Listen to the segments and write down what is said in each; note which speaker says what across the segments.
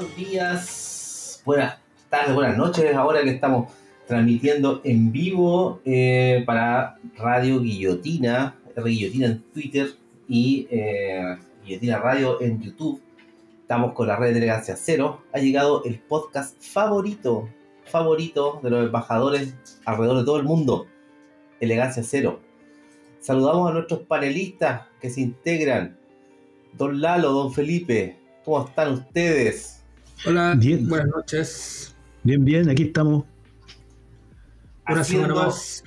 Speaker 1: buenos días, buenas tardes, buenas noches. Ahora que estamos transmitiendo en vivo eh, para Radio Guillotina, R Guillotina en Twitter y eh, Guillotina Radio en YouTube. Estamos con la red de Elegancia Cero. Ha llegado el podcast favorito, favorito de los embajadores alrededor de todo el mundo, Elegancia Cero. Saludamos a nuestros panelistas que se integran. Don Lalo, don Felipe, ¿cómo están ustedes?
Speaker 2: Hola, buenas noches.
Speaker 3: Bien, bien, aquí estamos.
Speaker 1: Una semana más.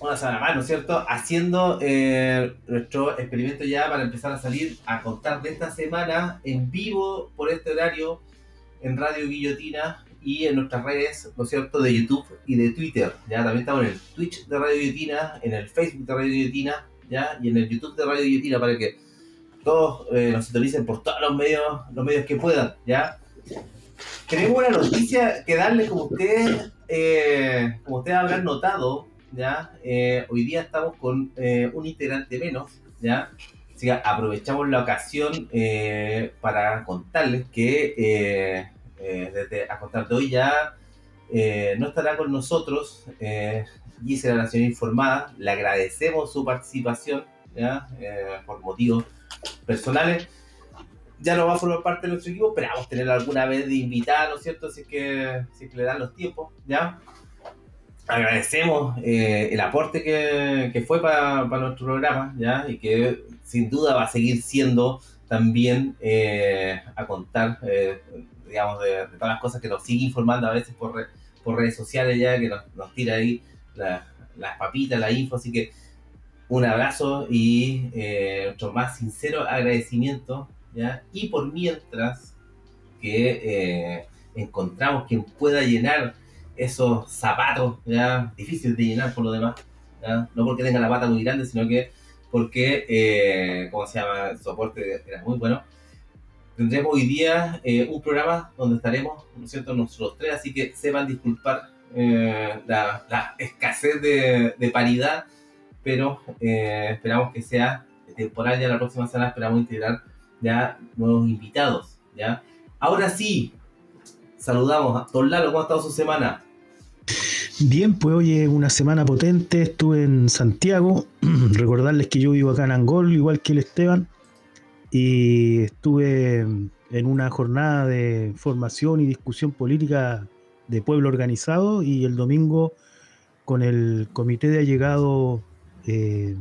Speaker 1: Una semana más, ¿no es cierto? Haciendo eh, nuestro experimento ya para empezar a salir a contar de esta semana en vivo por este horario en Radio Guillotina y en nuestras redes, ¿no es cierto?, de YouTube y de Twitter. Ya también estamos en el Twitch de Radio Guillotina, en el Facebook de Radio Guillotina, ya, y en el YouTube de Radio Guillotina para que todos eh, nos sintonicen por todos los medios, los medios que puedan, ¿ya? Tenemos una noticia que darle como ustedes, eh, como ustedes habrán notado, ¿ya? Eh, hoy día estamos con un integrante menos, ¿ya? Así que aprovechamos la ocasión para contarles que a contar de hoy ya no estará con nosotros Gisela Nación Informada. Le agradecemos su participación, ¿ya? por motivos personales, ya no va a formar parte de nuestro equipo, esperamos tener alguna vez de invitada, ¿no es cierto? Así que, si que le dan los tiempos, ¿ya? Agradecemos eh, el aporte que, fue para, nuestro programa, ¿ya? Y que sin duda va a seguir siendo también eh, a contar, eh, digamos, de, todas las cosas que nos sigue informando a veces por, por redes sociales, ya, que nos, tira ahí las papitas, la info, así que un abrazo y eh, más sincero agradecimiento. Y por mientras que eh, encontramos quien pueda llenar esos zapatos, ¿ya? difíciles de llenar por lo demás, no porque tenga la pata muy grande, sino que porque, eh, ¿cómo se llama? El soporte era muy bueno. Tendremos hoy día eh, un programa donde estaremos, ¿no es cierto?, nosotros tres, así que sepan disculpar la, la, escasez de paridad pero eh, esperamos que sea temporal ya la próxima semana, esperamos integrar ya nuevos invitados, ¿ya? Ahora sí, saludamos a Don Lalo, ¿cómo ha estado su semana?
Speaker 3: Bien, pues hoy es una semana potente, estuve en Santiago, recordarles que yo vivo acá en Angol, igual que el Esteban, y estuve en una jornada de formación y discusión política de pueblo organizado y el domingo con el comité de allegado eh,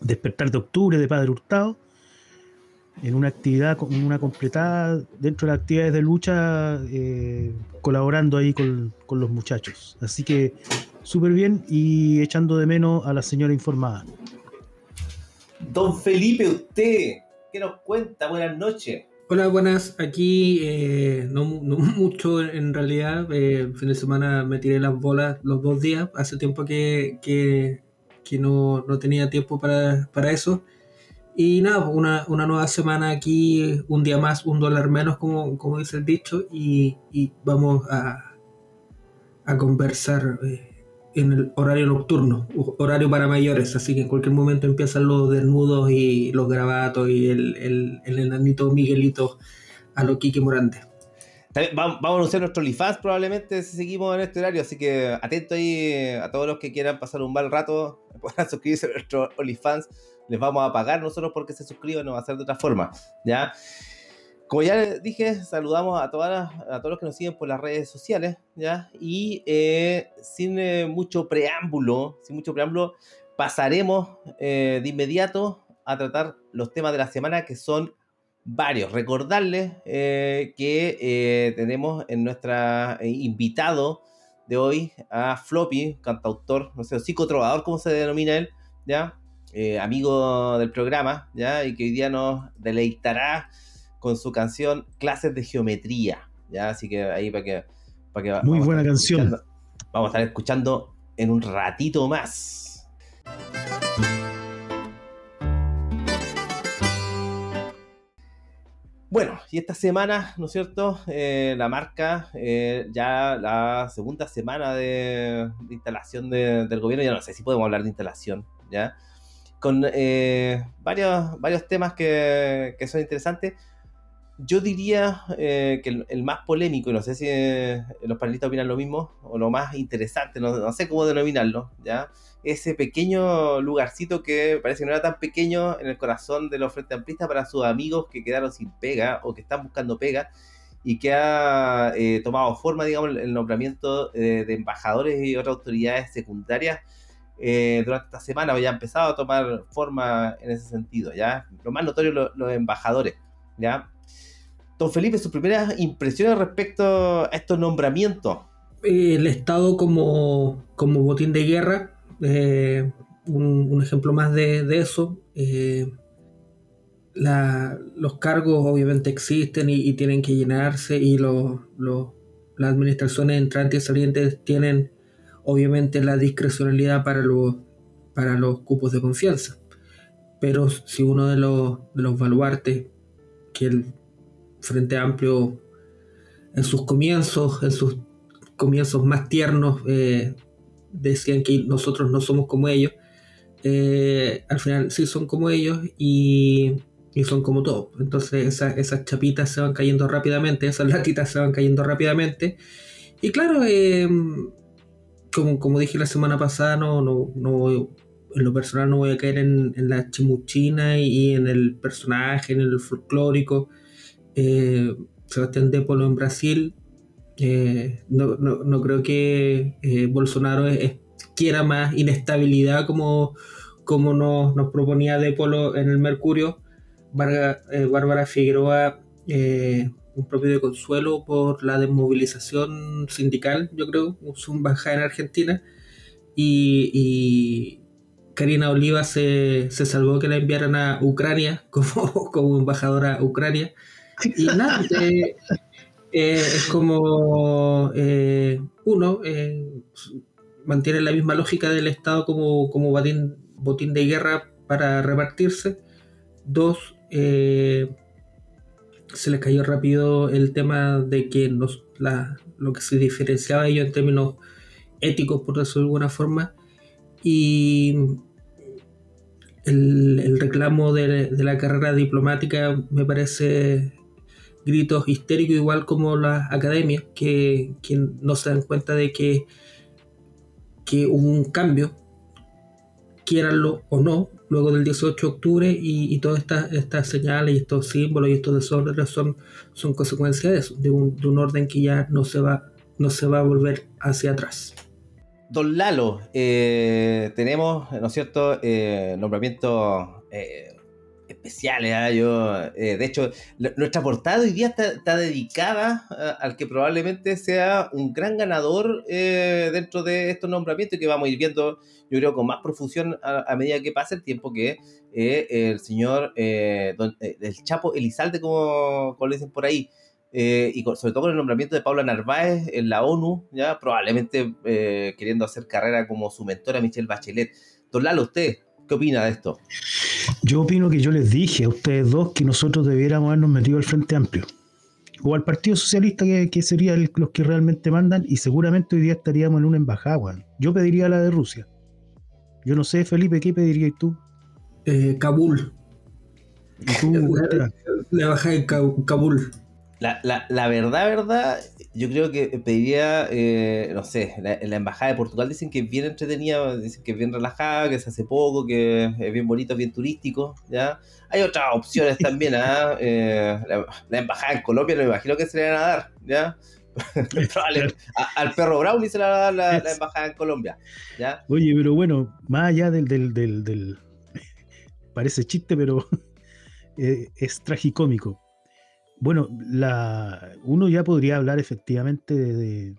Speaker 3: Despertar de Octubre de Padre Hurtado, en una actividad, en una completada dentro de las actividades de lucha, eh, colaborando ahí con, los muchachos. Así que súper bien y echando de menos a la señora informada.
Speaker 1: Don Felipe, usted, ¿qué nos cuenta? Buenas noches.
Speaker 2: Hola, buenas. Aquí eh, no, mucho en realidad. el fin de semana me tiré las bolas los dos días. Hace tiempo que, que que no, tenía tiempo para, eso. Y nada, una, nueva semana aquí, un día más, un dólar menos, como, como dice el dicho, y, vamos a, a conversar eh, en el horario nocturno, horario para mayores, así que en cualquier momento empiezan los desnudos y los grabatos y el, el, el enanito Miguelito a lo Kike Morante.
Speaker 1: Vamos a anunciar nuestro OnlyFans probablemente si seguimos en este horario, así que atento ahí a todos los que quieran pasar un mal rato, puedan suscribirse a nuestro OnlyFans. Les vamos a pagar nosotros porque se suscriban, no va a ser de otra forma, ¿ya? Como ya les dije, saludamos a, todos los que nos siguen por las redes sociales, ¿ya? Y eh, sin eh, mucho preámbulo, sin mucho preámbulo, pasaremos eh, de inmediato a tratar los temas de la semana que son varios. Recordarles eh, que eh, tenemos en nuestra eh, invitado de hoy a Floppy, cantautor, no sé, psicotrovador, como se denomina él, ¿ya? amigo del programa, ¿ya? Y que hoy día nos deleitará con su canción Clases de Geometría. ¿ya? Así que ahí para que... Para
Speaker 3: que Muy buena canción.
Speaker 1: Vamos a estar escuchando en un ratito más. Bueno, y esta semana, ¿no es cierto? Eh, la marca, eh, ya la segunda semana de, instalación del gobierno, ya no sé si podemos hablar de instalación, ¿ya? Con eh, varios, varios temas que, son interesantes. Yo diría que el, más polémico, y no sé si los panelistas opinan lo mismo, o lo más interesante, no, no sé cómo denominarlo, ¿ya? Ese pequeño lugarcito que parece que no era tan pequeño en el corazón de los Frente Amplistas para sus amigos que quedaron sin pega o que están buscando pega y que ha eh, tomado forma, digamos, el nombramiento eh, de embajadores y otras autoridades secundarias eh, durante esta semana, ya ha empezado a tomar forma en ese sentido, ¿ya? Lo más notorio, los embajadores, ¿ya? Don Felipe, sus primeras impresiones respecto a estos nombramientos.
Speaker 2: El Estado como, como botín de guerra eh, un, ejemplo más de, eso. Eh, los cargos obviamente existen y, tienen que llenarse y las administraciones entrantes y salientes tienen obviamente la discrecionalidad para los, para los cupos de confianza. Pero si uno de los, de los baluartes que el Frente Amplio en sus comienzos, en sus comienzos más tiernos, eh, decían que nosotros no somos como ellos, eh, al final sí son como ellos y, son como todos. Entonces esas chapitas se van cayendo rápidamente, esas latitas se van cayendo rápidamente. Y claro, eh, como, como, dije la semana pasada, no, no, no, en lo personal no voy a caer en, la chimuchina y, en el personaje, en el folclórico. Eh, Sebastián Dépolo en Brasil eh, no, no, creo que eh, Bolsonaro quiera más inestabilidad como, como nos, nos proponía Depolo en el Mercurio. Eh, Bárbara Figueroa, un propio de consuelo por la desmovilización sindical, yo creo, su embajada en Argentina. Y, Karina Oliva se, se, salvó que la enviaran a Ucrania como, como embajadora a Ucrania. Y nada, eh, es como eh, uno eh, mantiene la misma lógica del Estado como, como botín, botín de guerra para repartirse. Dos, se les cayó rápido el tema de que nos, lo que se diferenciaba ellos en términos éticos, por decirlo de alguna forma, y el, reclamo de, de, la carrera diplomática me parece gritos histéricos igual como las academias que, no se dan cuenta de que, que hubo un cambio, quieranlo o no, luego del 18 de octubre y, todas estas, señales y estos símbolos y estos desórdenes son, son consecuencia de eso, de un, orden que ya no se va, no se va a volver hacia atrás.
Speaker 1: Don Lalo, eh, tenemos, ¿no es cierto?, eh, nombramiento eh, especiales. ¿ah? Yo, eh, de hecho, nuestra portada hoy día está, dedicada al que probablemente sea un gran ganador eh, dentro de estos nombramientos que vamos a ir viendo, yo creo, con más profusión a, medida que pasa el tiempo que eh, el señor, el Chapo Elizalde, como, como le dicen por ahí, y sobre todo con el nombramiento de Paula Narváez en la ONU, ya probablemente queriendo hacer carrera como su mentora Michelle Bachelet. Don Lalo, usted, ¿Qué opina de esto?
Speaker 3: Yo opino que yo les dije a ustedes dos que nosotros debiéramos habernos metido al Frente Amplio o al Partido Socialista, que, sería los que realmente mandan, y seguramente hoy día estaríamos en una embajada. Yo pediría la de Rusia. Yo no sé, Felipe, ¿qué pedirías tú?
Speaker 2: Eh, Kabul. ¿Y la, embajada en Kabul.
Speaker 1: La, la, la, verdad, verdad, yo creo que pediría, eh, no sé, la, la, embajada de Portugal dicen que es bien entretenida, dicen que es bien relajada, que se hace poco, que es bien bonito, bien turístico, ¿ya? Hay otras opciones también, ¿ah? eh, la, embajada en Colombia, no me imagino que se le van a dar, ¿ya? al perro Brownie se le va a dar la, embajada en Colombia, ¿ya?
Speaker 3: Oye, pero bueno, más allá del, del, del, del parece chiste, pero eh, es tragicómico bueno, la, uno ya podría hablar efectivamente de,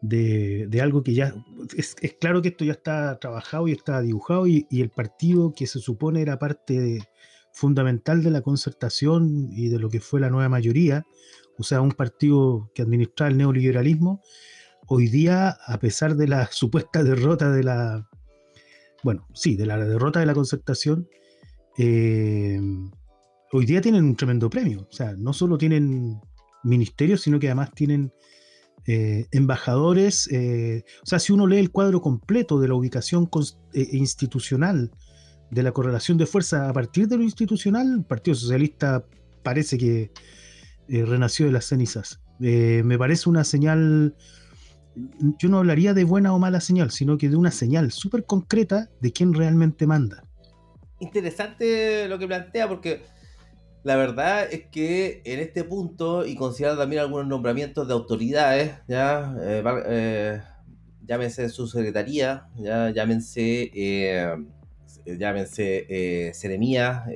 Speaker 3: de, algo que ya es, claro que esto ya está trabajado y está dibujado y, el partido que se supone era parte fundamental de la concertación y de lo que fue la nueva mayoría, o sea, un partido que administraba el neoliberalismo, hoy día, a pesar de la supuesta derrota de la, bueno, sí, de la derrota de la concertación, eh, hoy día tienen un tremendo premio. O sea, no solo tienen ministerios, sino que además tienen eh, embajadores. Eh, o sea, si uno lee el cuadro completo de la ubicación institucional de la correlación de fuerza a partir de lo institucional, el Partido Socialista parece que renació de las cenizas. me parece una señal yo no hablaría de buena o mala señal, sino que de una señal súper concreta de quién realmente manda.
Speaker 1: Interesante lo que plantea, porque la verdad es que en este punto, y considerando también algunos nombramientos de autoridades, ya eh, eh, llámense su secretaría, ya llámense, eh, llámense eh, seremías,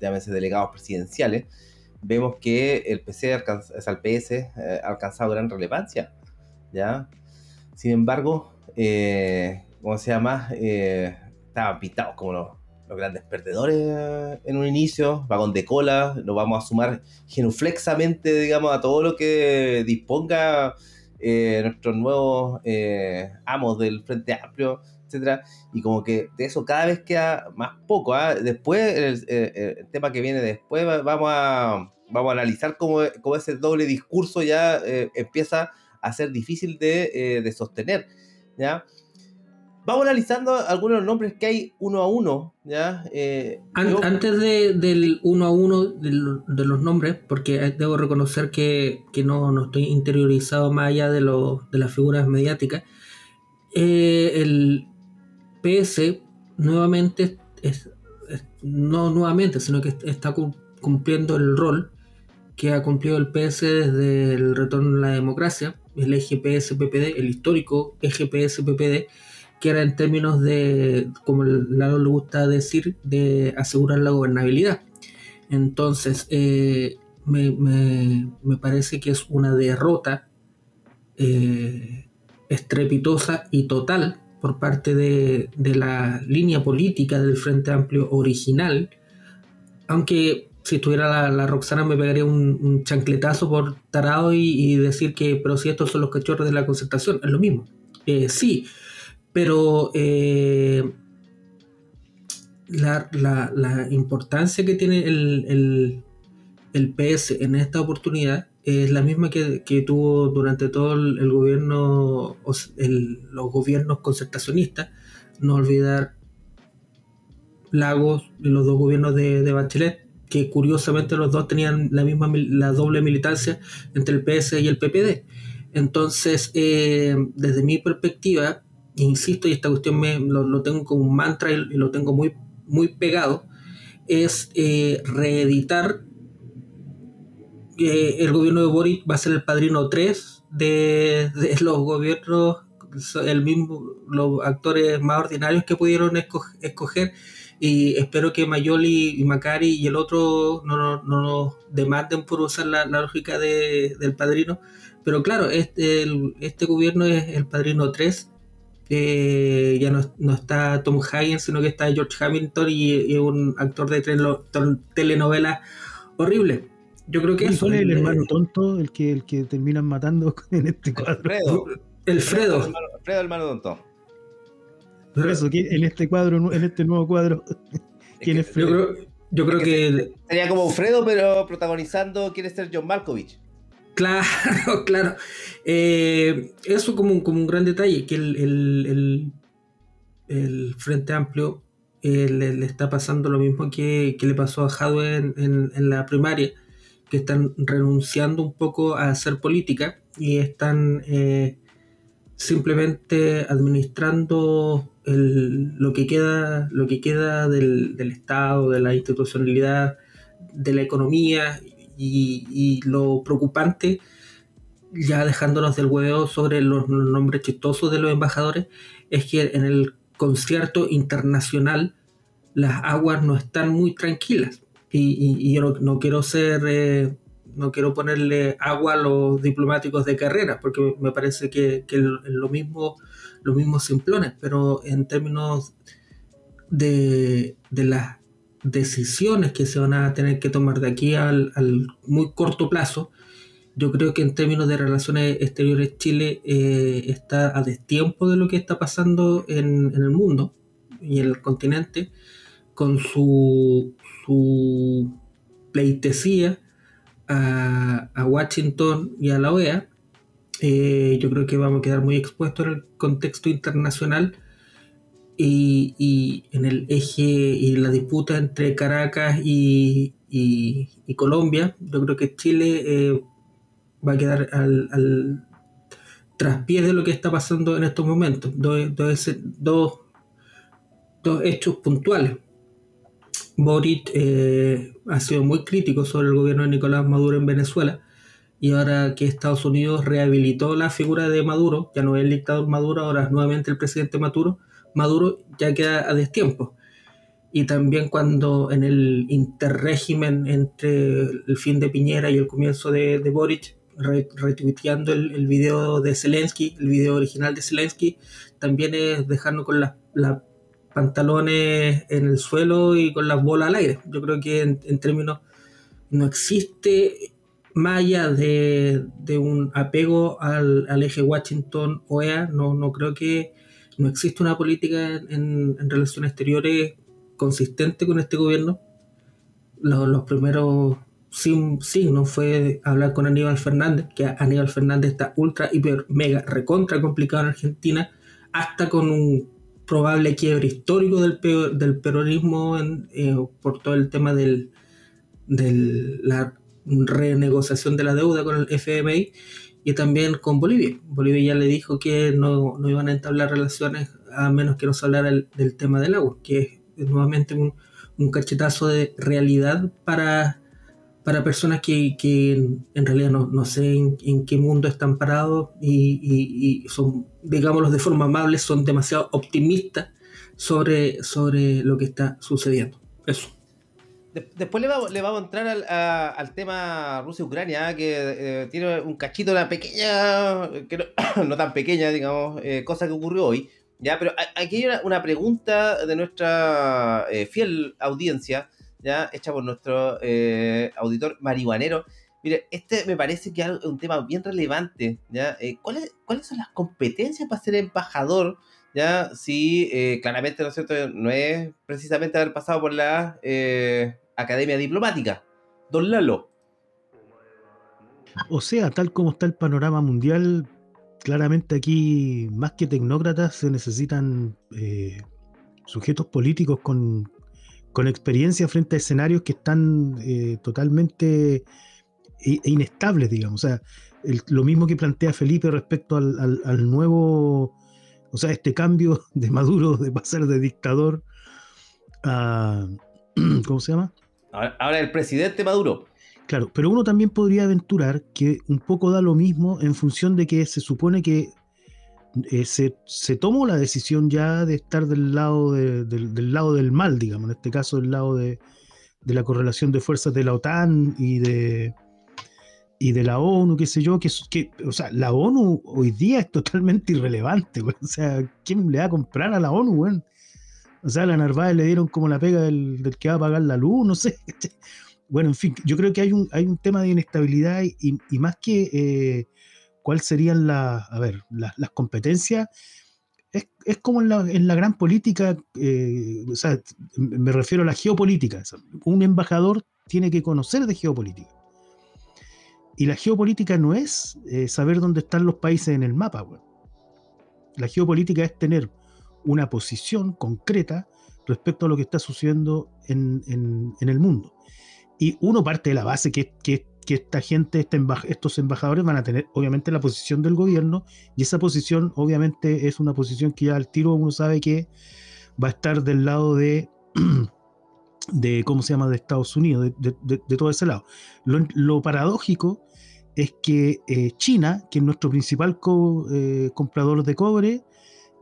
Speaker 1: llámense delegados presidenciales, vemos que el PC alcanza, el PS ha alcanzado gran relevancia ¿ya? Sin embargo, eh, ¿cómo se llama? Eh, estaban pintados como los, grandes perdedores en un inicio, vagón de cola, nos vamos a sumar genuflexamente, digamos, a todo lo que disponga eh, nuestros nuevos eh, amos del Frente Amplio, etcétera, y como que de eso cada vez queda más poco. ¿ah? Después, el, tema que viene después, vamos a, vamos a analizar cómo, cómo ese doble discurso ya empieza a ser difícil de, eh, sostener. ¿ya? Vamos analizando algunos nombres que hay uno a uno. ¿ya?
Speaker 2: Eh, antes del uno a uno de, los nombres, porque debo reconocer que, no, no, estoy interiorizado más allá de, de las figuras mediáticas, eh, el PS nuevamente, no nuevamente, sino que está cumpliendo el rol que ha cumplido el PS desde el retorno a la democracia, el eje PS-PPD, el histórico eje PS-PPD, que era en términos de, como el lado le gusta decir, de asegurar la gobernabilidad. Entonces, eh, me, parece que es una derrota eh, estrepitosa y total por parte de, de, la línea política del Frente Amplio original, aunque si estuviera la, Roxana me pegaría un, chancletazo por tarado y, decir que, pero si estos son los cachorros de la concertación, es lo mismo. Eh, sí, pero eh, la, importancia que tiene el, PS en esta oportunidad es la misma que, tuvo durante todo el, gobierno, los gobiernos concertacionistas. No olvidar Lagos, los dos gobiernos de Bachelet, que curiosamente los dos tenían la misma la doble militancia entre el PS y el PPD. Entonces, eh, desde mi perspectiva, insisto, y esta cuestión me, lo, tengo como un mantra y, lo tengo muy, muy pegado, es eh, reeditar que el gobierno de Boric va a ser el padrino 3 de, los gobiernos, el mismo, los actores más ordinarios que pudieron escoger y espero que Mayoli y Macari y el otro no, no, no nos demanden por usar la, lógica de, del padrino. Pero claro, este, este gobierno es el padrino 3. Ya no, no, está Tom Hagen, sino que está George Hamilton y, un actor de telenovela horrible. Yo creo que
Speaker 3: eso. es el hermano tonto el que, el que terminan matando en este cuadro?
Speaker 2: El Fredo.
Speaker 1: El Fredo, hermano tonto.
Speaker 3: Por eso, en este cuadro, en este nuevo cuadro, ¿quién es,
Speaker 2: Fredo? Yo creo, que.
Speaker 1: Sería como Fredo, pero protagonizando quiere ser John Malkovich.
Speaker 2: Claro, claro. Eh, eso como un, como un gran detalle, que el, el, Frente Amplio eh, le, está pasando lo mismo que, le pasó a Jadwe en, la primaria, que están renunciando un poco a hacer política y están eh, simplemente administrando lo que queda, lo que queda del, Estado, de la institucionalidad, de la economía y, lo preocupante, ya dejándonos del huevo sobre los, nombres chistosos de los embajadores, es que en el concierto internacional las aguas no están muy tranquilas. Y, yo no, quiero ser eh, no quiero ponerle agua a los diplomáticos de carrera, porque me parece que, que lo mismo, los mismos simplones, pero en términos de, de las decisiones que se van a tener que tomar de aquí al, muy corto plazo, yo creo que en términos de relaciones exteriores Chile eh, está a destiempo de lo que está pasando en, el mundo y en el continente con su, su pleitesía a, a, Washington y a la OEA. Eh, yo creo que vamos a quedar muy expuestos en el contexto internacional y, en el eje y la disputa entre Caracas y, Colombia, yo creo que Chile eh, va a quedar al, al traspiés de lo que está pasando en estos momentos. Dos, dos, hechos puntuales. Boric eh, ha sido muy crítico sobre el gobierno de Nicolás Maduro en Venezuela y ahora que Estados Unidos rehabilitó la figura de Maduro, ya no es el dictador Maduro, ahora es nuevamente el presidente Maduro, Maduro ya queda a destiempo. Y también cuando en el interrégimen entre el fin de Piñera y el comienzo de, de Boric, retuiteando el, video de Zelensky, el video original de Zelensky, también es dejarnos con las pantalones en el suelo y con las bolas al aire. Yo creo que en, términos no existe más de, un apego al, al eje Washington-OEA, no, no creo que no existe una política en, relaciones exteriores consistente con este gobierno. Los, primeros signos fue hablar con Aníbal Fernández, que Aníbal Fernández está ultra, hiper, mega, recontra complicado en Argentina, hasta con un probable quiebre histórico del, del peronismo eh, por todo el tema de la renegociación de la deuda con el FMI y también con Bolivia. Bolivia ya le dijo que no, iban a entablar relaciones a menos que no se hablara del tema del agua, que es nuevamente un, cachetazo de realidad para, para personas que, en realidad no, sé en, qué mundo están parados y, son, digámoslo de forma amable, son demasiado optimistas sobre, sobre lo que está sucediendo. Eso
Speaker 1: después le, le vamos a entrar al, tema Rusia-Ucrania, que eh, tiene un cachito, una pequeña, que no, tan pequeña, digamos, eh, cosa que ocurrió hoy. Ya, pero aquí hay una, pregunta de nuestra eh, fiel audiencia, ya, hecha por nuestro auditor marihuanero. Mire, este me parece que es un tema bien relevante, ¿ya? ¿cuáles, ¿Cuáles son las competencias para ser embajador? ¿Ya? Si claramente, ¿no es cierto?, no es precisamente haber pasado por la Academia Diplomática. Don Lalo.
Speaker 3: O sea, tal como está el panorama mundial, claramente aquí, más que tecnócratas, se necesitan eh, sujetos políticos con, experiencia frente a escenarios que están eh, totalmente inestables, digamos. O sea, lo mismo que plantea Felipe respecto al, al, nuevo, o sea, este cambio de Maduro de pasar de dictador a, ¿cómo se llama?
Speaker 1: Ahora, el presidente Maduro.
Speaker 3: Claro, pero uno también podría aventurar que un poco da lo mismo en función de que se supone que eh, se, tomó la decisión ya de estar del lado, del, lado del mal, digamos, en este caso del lado de, la correlación de fuerzas de la OTAN y de, y de la ONU, qué sé yo, que, que, o sea, la ONU hoy día es totalmente irrelevante, o sea, ¿quién le va a comprar a la ONU, güey? O sea, a la Narváez le dieron como la pega del, que va a pagar la luz, no sé. Bueno, en fin, yo creo que hay un, hay un tema de inestabilidad y, más que eh, cuáles serían la, a ver, las competencias, es, como en la, gran política, eh, o sea, me refiero a la geopolítica. Un embajador tiene que conocer de geopolítica. Y la geopolítica no es eh, saber dónde están los países en el mapa. La geopolítica es tener una posición concreta respecto a lo que está sucediendo en, el mundo. Y uno parte de la base que, que, esta gente, estos embajadores van a tener obviamente la posición del gobierno y esa posición obviamente es una posición que ya al tiro uno sabe que va a estar del lado de, de ¿cómo se llama?, de Estados Unidos, de, todo ese lado. Lo, paradójico es que eh, China, que es nuestro principal eh, comprador de cobre,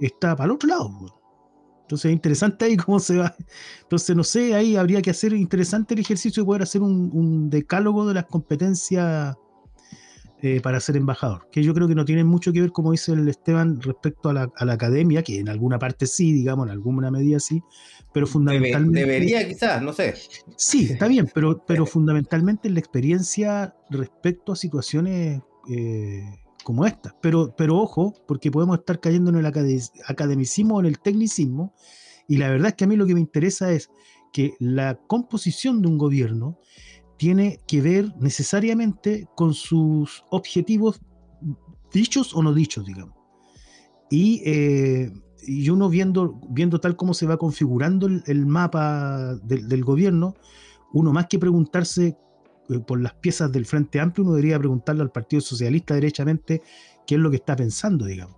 Speaker 3: está para el otro lado. Entonces es interesante ahí cómo se va. Entonces, no sé, ahí habría que hacer interesante el ejercicio de poder hacer un, decálogo de las competencias eh, para ser embajador, que yo creo que no tiene mucho que ver, como dice el Esteban, respecto a la, academia, que en alguna parte sí, digamos, en alguna medida sí, pero fundamentalmente...
Speaker 1: debería quizás, no sé.
Speaker 3: Sí, está bien, pero, pero fundamentalmente la experiencia respecto a situaciones eh, como esta. Pero, pero ojo, porque podemos estar cayendo en el academicismo o en el tecnicismo, y la verdad es que a mí lo que me interesa es que la composición de un gobierno tiene que ver necesariamente con sus objetivos dichos o no dichos, digamos. Y, eh, uno viendo, viendo tal como se va configurando el, mapa del, gobierno, uno más que preguntarse eh, por las piezas del Frente Amplio, uno debería preguntarle al Partido Socialista derechamente qué es lo que está pensando, digamos.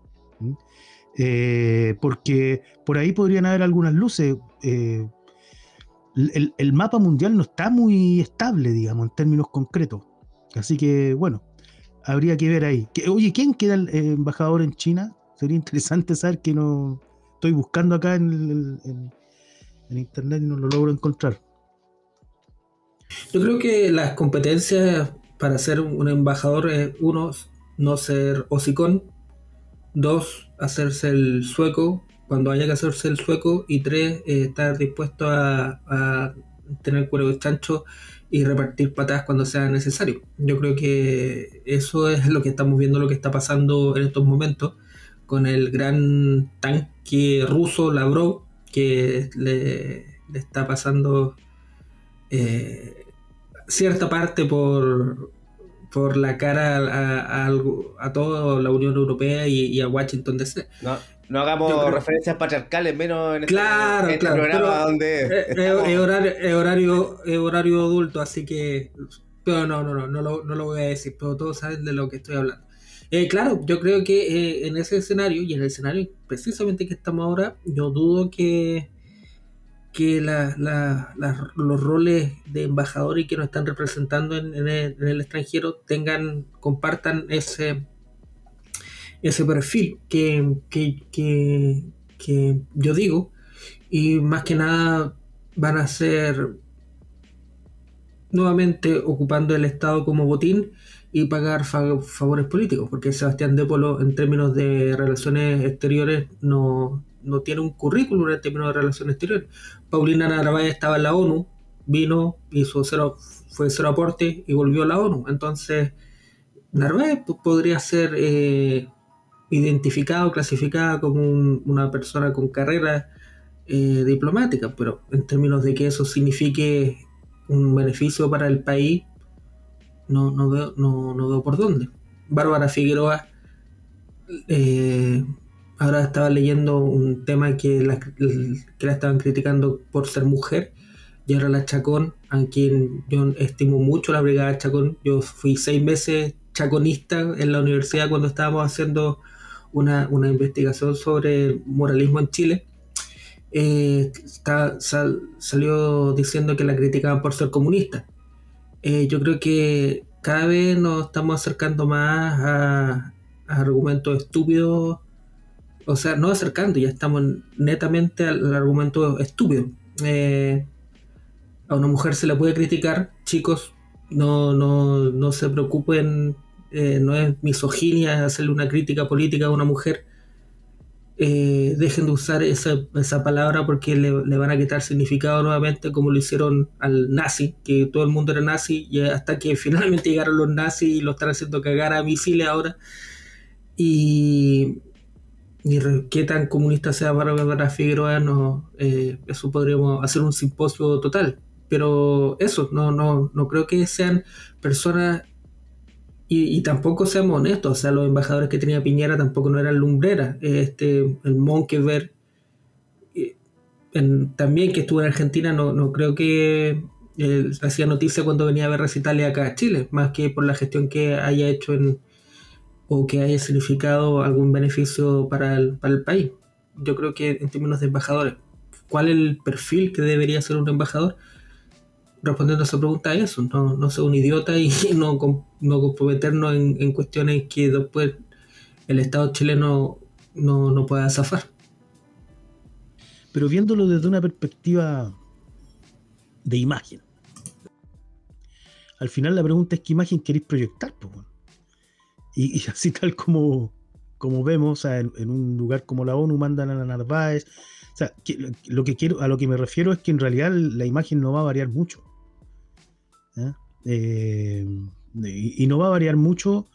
Speaker 3: Eh, porque por ahí podrían haber algunas luces el, mapa mundial no está muy estable, digamos, en términos concretos. Así que, bueno, habría que ver ahí. oye, ¿quién queda el eh, embajador en China? Sería interesante saber que no estoy buscando acá en, internet y no lo logro encontrar.
Speaker 2: Yo creo que las competencias para ser un embajador es uno, no ser hocicón, dos, hacerse el sueco, cuando haya que hacerse el sueco y tres, eh, estar dispuesto a, tener cuero de chancho y repartir patas cuando sea necesario. Yo creo que eso es lo que estamos viendo, lo que está pasando en estos momentos con el gran tanque ruso Lavrov que le, está pasando eh, cierta parte por, por la cara a, a, toda la Unión Europea y, a Washington DC.
Speaker 1: No hagamos referencias patriarcales, menos en este, este programa donde.
Speaker 2: Es, horario, horario, adulto, así que. Pero no, no, no, no lo, no lo voy a decir, pero todos saben de lo que estoy hablando. Eh, claro, yo creo que eh, en ese escenario, y en el escenario precisamente que estamos ahora, yo dudo que, que los roles de embajador y que nos están representando en, en, el, extranjero tengan, compartan ese ese perfil que, que, yo digo y más que nada van a ser nuevamente ocupando el Estado como botín y pagar favores políticos, porque Sebastián Dépolo en términos de relaciones exteriores no, no tiene un currículum en términos de relaciones exteriores. Paulina Narváez estaba en la ONU, vino, hizo cero, fue cero aporte y volvió a la ONU. Entonces, Narváez podría ser eh, identificado, clasificada como una persona con carrera eh, diplomática, pero en términos de que eso signifique un beneficio para el país, no, no, veo, no, veo por dónde. Bárbara Figueroa, eh, ahora estaba leyendo un tema que la, que la estaban criticando por ser mujer, y ahora la Chacón, a quien yo estimo mucho la Brigada Chacón, yo fui seis meses chaconista en la universidad cuando estábamos haciendo una, investigación sobre moralismo en Chile, eh, salió diciendo que la criticaban por ser comunista. Eh, yo creo que cada vez nos estamos acercando más a, argumentos estúpidos, o sea, no acercando, ya estamos netamente al, argumento estúpido. Eh, a una mujer se le puede criticar, chicos, no, no, no se preocupen eh, no es misoginia hacerle una crítica política a una mujer. Eh, dejen de usar esa, palabra porque le, van a quitar significado nuevamente como lo hicieron al nazi, que todo el mundo era nazi, y hasta que finalmente llegaron los nazis y lo están haciendo cagar a misiles ahora. Y, y qué tan comunista sea Bárbara Figueroa, no, eh, eso podríamos hacer un simposio total. Pero eso, no, no, no creo que sean personas y, tampoco seamos honestos, o sea, los embajadores que tenía Piñera tampoco no eran lumbreras. Este, el Monkever, eh, también que estuvo en Argentina, no, no creo que eh, hacía noticia cuando venía a ver recitales acá a Chile, más que por la gestión que haya hecho en, o que haya significado algún beneficio para el, para el país. Yo creo que en términos de embajadores, ¿cuál es el perfil que debería ser un embajador? Respondiendo a esa pregunta eso, no, no ser un idiota y no, no comprometernos en, cuestiones que después el Estado chileno no, no pueda zafar.
Speaker 3: Pero viéndolo desde una perspectiva de imagen. Al final la pregunta es qué imagen queréis proyectar. y, así tal como, como vemos, en, un lugar como la ONU mandan a la Narváez. Lo que quiero, a lo que me refiero es que en realidad la imagen no va a variar mucho. Eh, y, no va a variar mucho.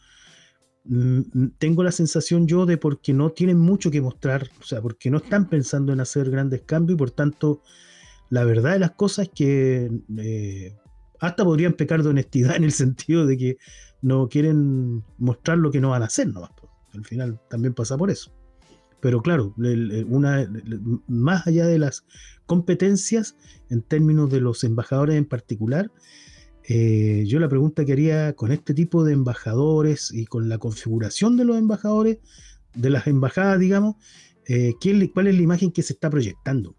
Speaker 3: Mm, mm, tengo la sensación yo de porque no tienen mucho que mostrar, o sea, porque no están pensando en hacer grandes cambios y por tanto, la verdad de las cosas es que eh, hasta podrían pecar de honestidad en el sentido de que no quieren mostrar lo que no van a hacer nomás. Al final también pasa por eso. Pero claro, una, más allá de las competencias, en términos de los embajadores en particular, eh, yo la pregunta que haría con este tipo de embajadores y con la configuración de los embajadores, de las embajadas, digamos, eh, ¿cuál es la imagen que se está proyectando?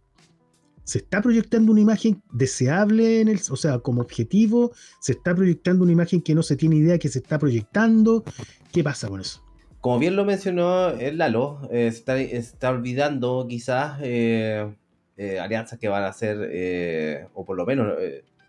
Speaker 3: ¿Se está proyectando una imagen deseable, en el, o sea, como objetivo? ¿Se está proyectando una imagen que no se tiene idea que se está proyectando? ¿Qué pasa con eso?
Speaker 1: Como bien lo mencionó el Lalo, eh, se está, olvidando quizás alianzas que van a ser, o por lo menos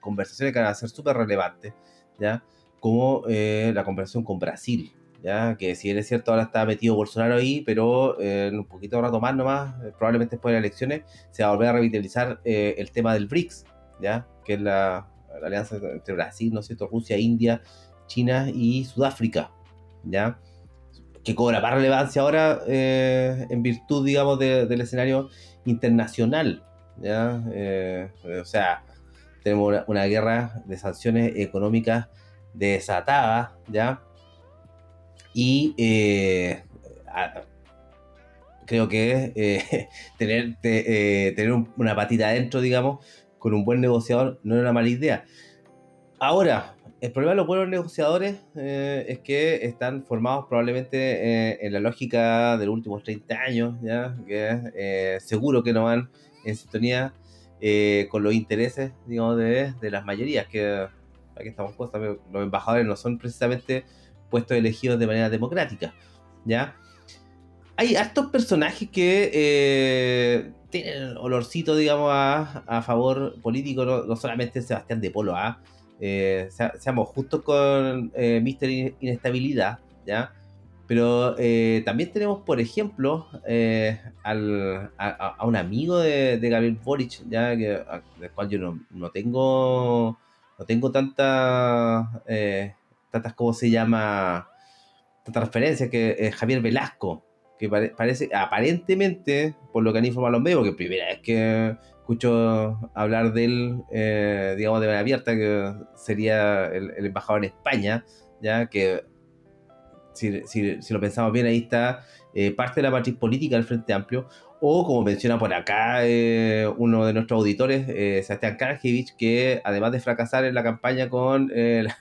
Speaker 1: conversaciones que van a ser súper relevantes, ¿ya? Como la conversación con Brasil, ¿ya? Que si bien es cierto, ahora está metido Bolsonaro ahí, pero en un poquito de rato más nomás, probablemente después de las elecciones, se va a volver a revitalizar el tema del BRICS, ¿ya? Que es la, la alianza entre Brasil, ¿no es cierto? Rusia, India, China y Sudáfrica, ¿ya? que cobra más relevancia ahora eh, en virtud, digamos, del escenario internacional. ¿ya? Eh, o sea, tenemos una, guerra de sanciones económicas desatada, ¿ya? Y eh, creo que tener, tener una patita adentro, digamos, con un buen negociador no es una mala idea. Ahora, el problema de los buenos negociadores eh, es que están formados probablemente eh, en la lógica de los últimos 30 años, ¿ya? que eh, seguro que no van en sintonía con los intereses digamos, de, las mayorías, que aquí estamos puestos, los embajadores no son precisamente puestos elegidos de manera democrática. ¿ya? Hay hartos personajes que tienen olorcito digamos, a, favor político, no, solamente Sebastián de Polo, ¿ah? eh, seamos justos con eh, Mister Inestabilidad, ¿ya? Pero eh, también tenemos, por ejemplo, eh, al, a, un amigo de, Gabriel Boric, ¿ya? Que, del cual yo no, tengo no tengo tantas, tantas, ¿cómo se llama? Tantas referencias, que es Javier Velasco, que parece, aparentemente, por lo que han informado los medios, que primera vez que escucho hablar de él, eh, digamos, de manera abierta, que sería el, embajador en España, ya que si, lo pensamos bien, ahí está eh, parte de la matriz política del Frente Amplio, o como menciona por acá eh, uno de nuestros auditores, Sebastián Karjevich, que además de fracasar en la campaña con la,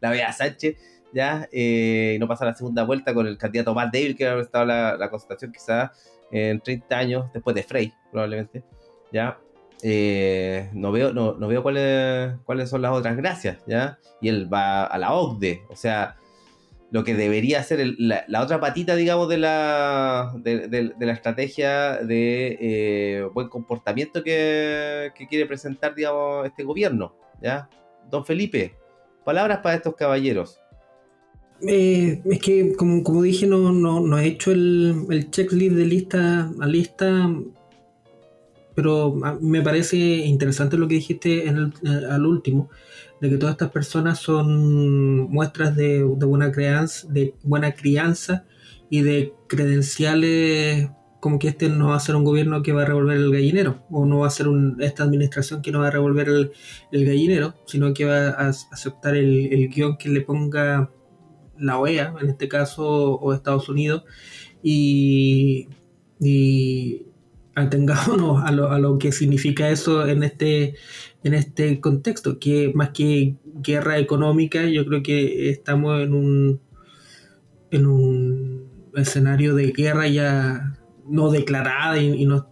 Speaker 1: la, Bea Sánchez, ya y no pasa la segunda vuelta con el candidato más débil que ha estado la, la concentración quizás en 30 años después de Frey, probablemente. ¿ya? Eh, no veo, no, veo cuáles, cuáles son las otras gracias, ¿ya? Y él va a la OCDE, o sea, lo que debería ser la, otra patita, digamos, de la, de, la estrategia de eh, buen comportamiento que, quiere presentar, digamos, este gobierno, ¿ya? Don Felipe, palabras para estos caballeros.
Speaker 2: Eh, es que, como, dije, no, no, he hecho el, el checklist de lista a lista pero me parece interesante lo que dijiste en el, eh, al último, de que todas estas personas son muestras de, buena crianza, de buena crianza y de credenciales como que este no va a ser un gobierno que va a revolver el gallinero, o no va a ser esta administración que no va a revolver el, gallinero, sino que va a aceptar el, el, guion que le ponga la OEA, en este caso, o Estados Unidos, y, y, atengámonos a lo, a lo que significa eso en este, en este contexto, que más que guerra económica, yo creo que estamos en un, en un escenario de guerra ya no declarada y, no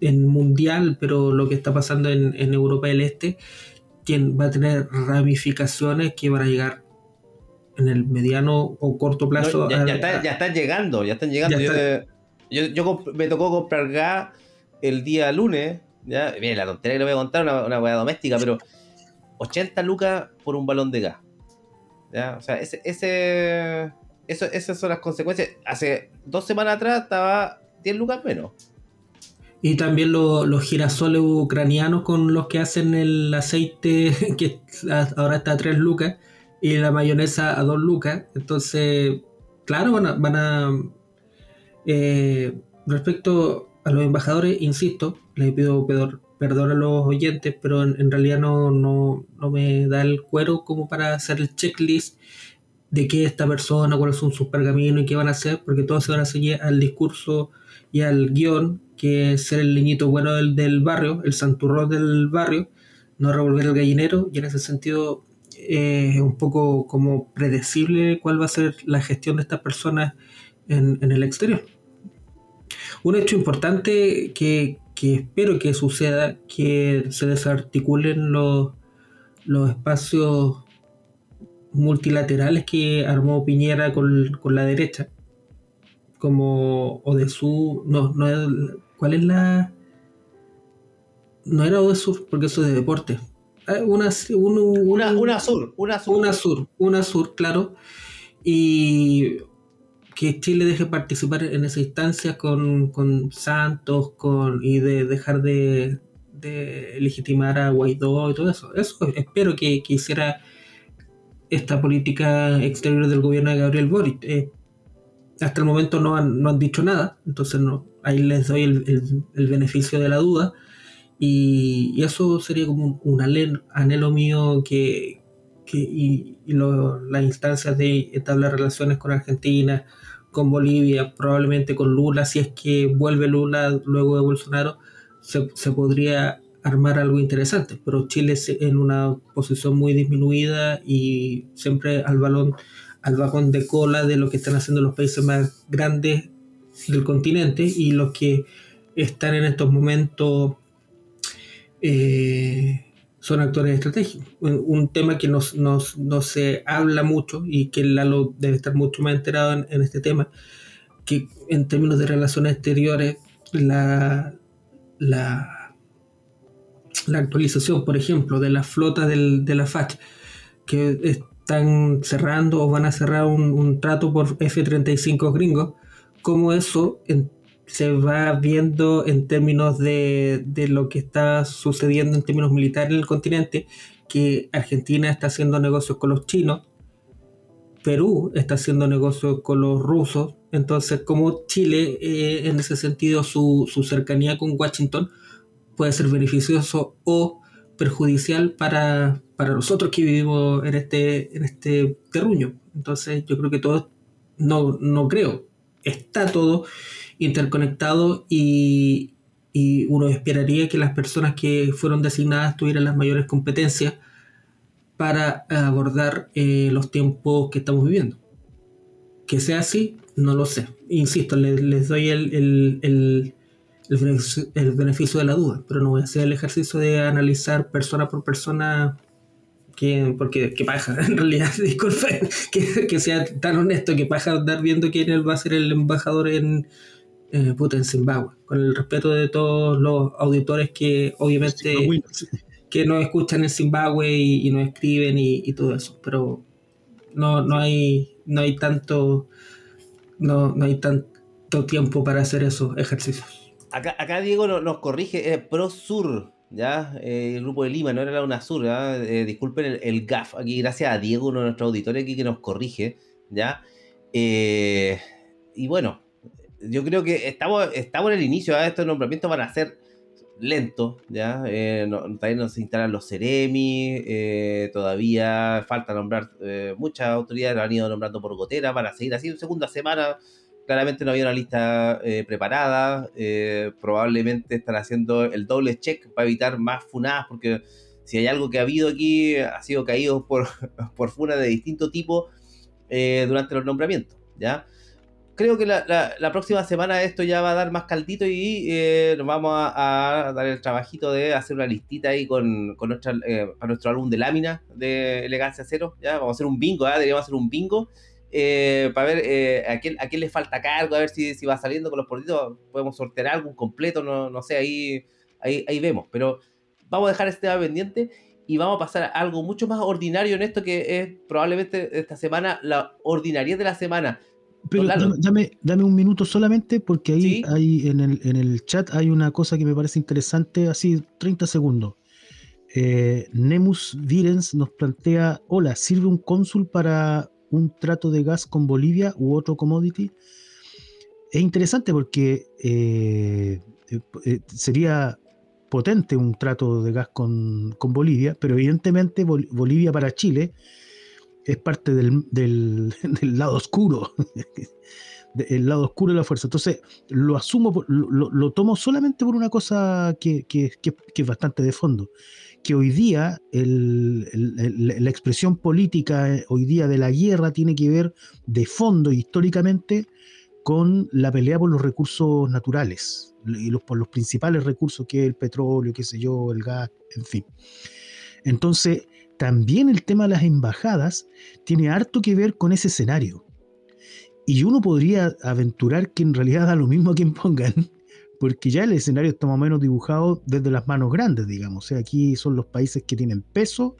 Speaker 2: en mundial, pero lo que está pasando en, Europa del Este, que va a tener ramificaciones que van a llegar en el mediano o corto plazo.
Speaker 1: ya, están llegando, ya están llegando. Yo, me tocó comprar gas el día lunes. ¿Ya? Mire, la tontería que le voy a contar, una, una hueá doméstica, pero 80 lucas por un balón de gas. ¿ya? O sea, ese, ese, eso, esas son las consecuencias. Hace dos semanas atrás estaba 10 lucas menos.
Speaker 2: Y también los girasoles ucranianos con los que hacen el aceite, que ahora está a 3 lucas, y la mayonesa a 2 lucas. Entonces, claro, van a... Van a eh, respecto a los embajadores, insisto, les pido perdón a los oyentes, pero en, realidad no, no, no, me da el cuero como para hacer el checklist de qué esta persona, cuáles son sus pergaminos y qué van a hacer, porque todos se van a seguir al discurso y al guion, que es ser el niñito bueno del, del barrio, el santurrón del barrio, no revolver el gallinero, y en ese sentido eh, es un poco como predecible cuál va a ser la gestión de estas personas en, en el exterior. Un hecho importante que, espero que suceda, que se desarticulen los, los espacios multilaterales que armó Piñera con, la derecha, como Odesur, no, no ¿cuál es la? No era Odesur, porque eso es de deporte. Ah, una,
Speaker 1: una, una, sur, una sur.
Speaker 2: Una sur, una sur, claro. Y que Chile deje participar en esa instancia con, Santos con, y de dejar de, legitimar a Guaidó y todo eso. Eso espero que, hiciera esta política exterior del gobierno de Gabriel Boric. Eh, hasta el momento no han, no han dicho nada, entonces no, ahí les doy el, beneficio de la duda. Y, eso sería como un, anhelo, mío que, y, las instancias de establecer relaciones con Argentina, con Bolivia, probablemente con Lula, si es que vuelve Lula luego de Bolsonaro, se, podría armar algo interesante, pero Chile en una posición muy disminuida y siempre al balón, al vagón de cola de lo que están haciendo los países más grandes del continente y los que están en estos momentos eh, son actores estratégicos. Un tema que no se habla mucho y que Lalo debe estar mucho más enterado en, este tema, que en términos de relaciones exteriores, la, la, la actualización, por ejemplo, de la flota del, de la FACH, que están cerrando o van a cerrar un, trato por F-35 gringos, como eso en se va viendo en términos de, lo que está sucediendo en términos militares en el continente, que Argentina está haciendo negocios con los chinos, Perú está haciendo negocios con los rusos, entonces como Chile, eh, en ese sentido, su, cercanía con Washington puede ser beneficioso o perjudicial para, nosotros que vivimos en este, en este terruño. Entonces yo creo que todo, no, no creo, está todo interconectado y, uno esperaría que las personas que fueron designadas tuvieran las mayores competencias para abordar eh, los tiempos que estamos viviendo. Que sea así, no lo sé. Insisto, les, doy el, el, beneficio, de la duda, pero no voy a hacer el ejercicio de analizar persona por persona que, porque qué paja, en realidad, disculpe que, que, sea tan honesto, que paja andar viendo quién va a ser el embajador en, eh, puta, en Zimbabue, con el respeto de todos los auditores que obviamente que no escuchan en Zimbabue y, no escriben y, todo eso, pero no, no hay no hay tanto no, no hay tanto tiempo para hacer esos ejercicios.
Speaker 1: Acá, acá Diego nos, corrige, Pro Sur, ¿ya? Eh, el grupo de Lima, no era la UNASUR, eh, disculpen el, el, GAF, aquí gracias a Diego, uno de nuestros auditores aquí que nos corrige, ¿ya? Eh, y bueno, yo creo que estamos, estamos en el inicio, ¿eh? estos nombramientos van a ser lentos, ¿ya? Eh, todavía no se instalan los Ceremi, eh, todavía falta nombrar eh, muchas autoridades, lo han ido nombrando por gotera, para seguir así, segunda semana, claramente no había una lista preparada, probablemente están haciendo el doble check para evitar más funadas, porque si hay algo que ha habido aquí, ha sido caído por, por funas de distinto tipo durante los nombramientos, ¿ya? Creo que la, próxima semana esto ya va a dar más caldito y eh, nos vamos a, dar el trabajito de hacer una listita ahí con, con nuestra, eh, para nuestro álbum de lámina de Elegancia Cero. ¿ya? Vamos a hacer un bingo, ¿eh? deberíamos hacer un bingo eh, para ver a, quién, a quién le falta cargo, a ver si, va saliendo con los portitos. Podemos sortear algo completo, no, no sé, ahí, ahí, ahí vemos. Pero vamos a dejar este tema pendiente y vamos a pasar a algo mucho más ordinario en esto que es probablemente esta semana la ordinaria de la semana.
Speaker 3: Pero dame, dame, un minuto solamente porque ahí hay en el, en el chat hay una cosa que me parece interesante, así 30 segundos. Eh, Nemus Virens nos plantea, hola, ¿sirve un cónsul para un trato de gas con Bolivia u otro commodity? Es interesante porque eh, eh, sería potente un trato de gas con, Bolivia, pero evidentemente Bolivia para Chile es parte del, lado oscuro, el lado oscuro de la fuerza. Entonces, lo asumo, lo, tomo solamente por una cosa que, es bastante de fondo, que hoy día la expresión política eh, hoy día de la guerra tiene que ver de fondo históricamente con la pelea por los recursos naturales y los, por los principales recursos que es el petróleo, qué sé yo, el gas, en fin. Entonces, también el tema de las embajadas tiene harto que ver con ese escenario. Y uno podría aventurar que en realidad da lo mismo a quien pongan, porque ya el escenario está más o menos dibujado desde las manos grandes, digamos. O sea, aquí son los países que tienen peso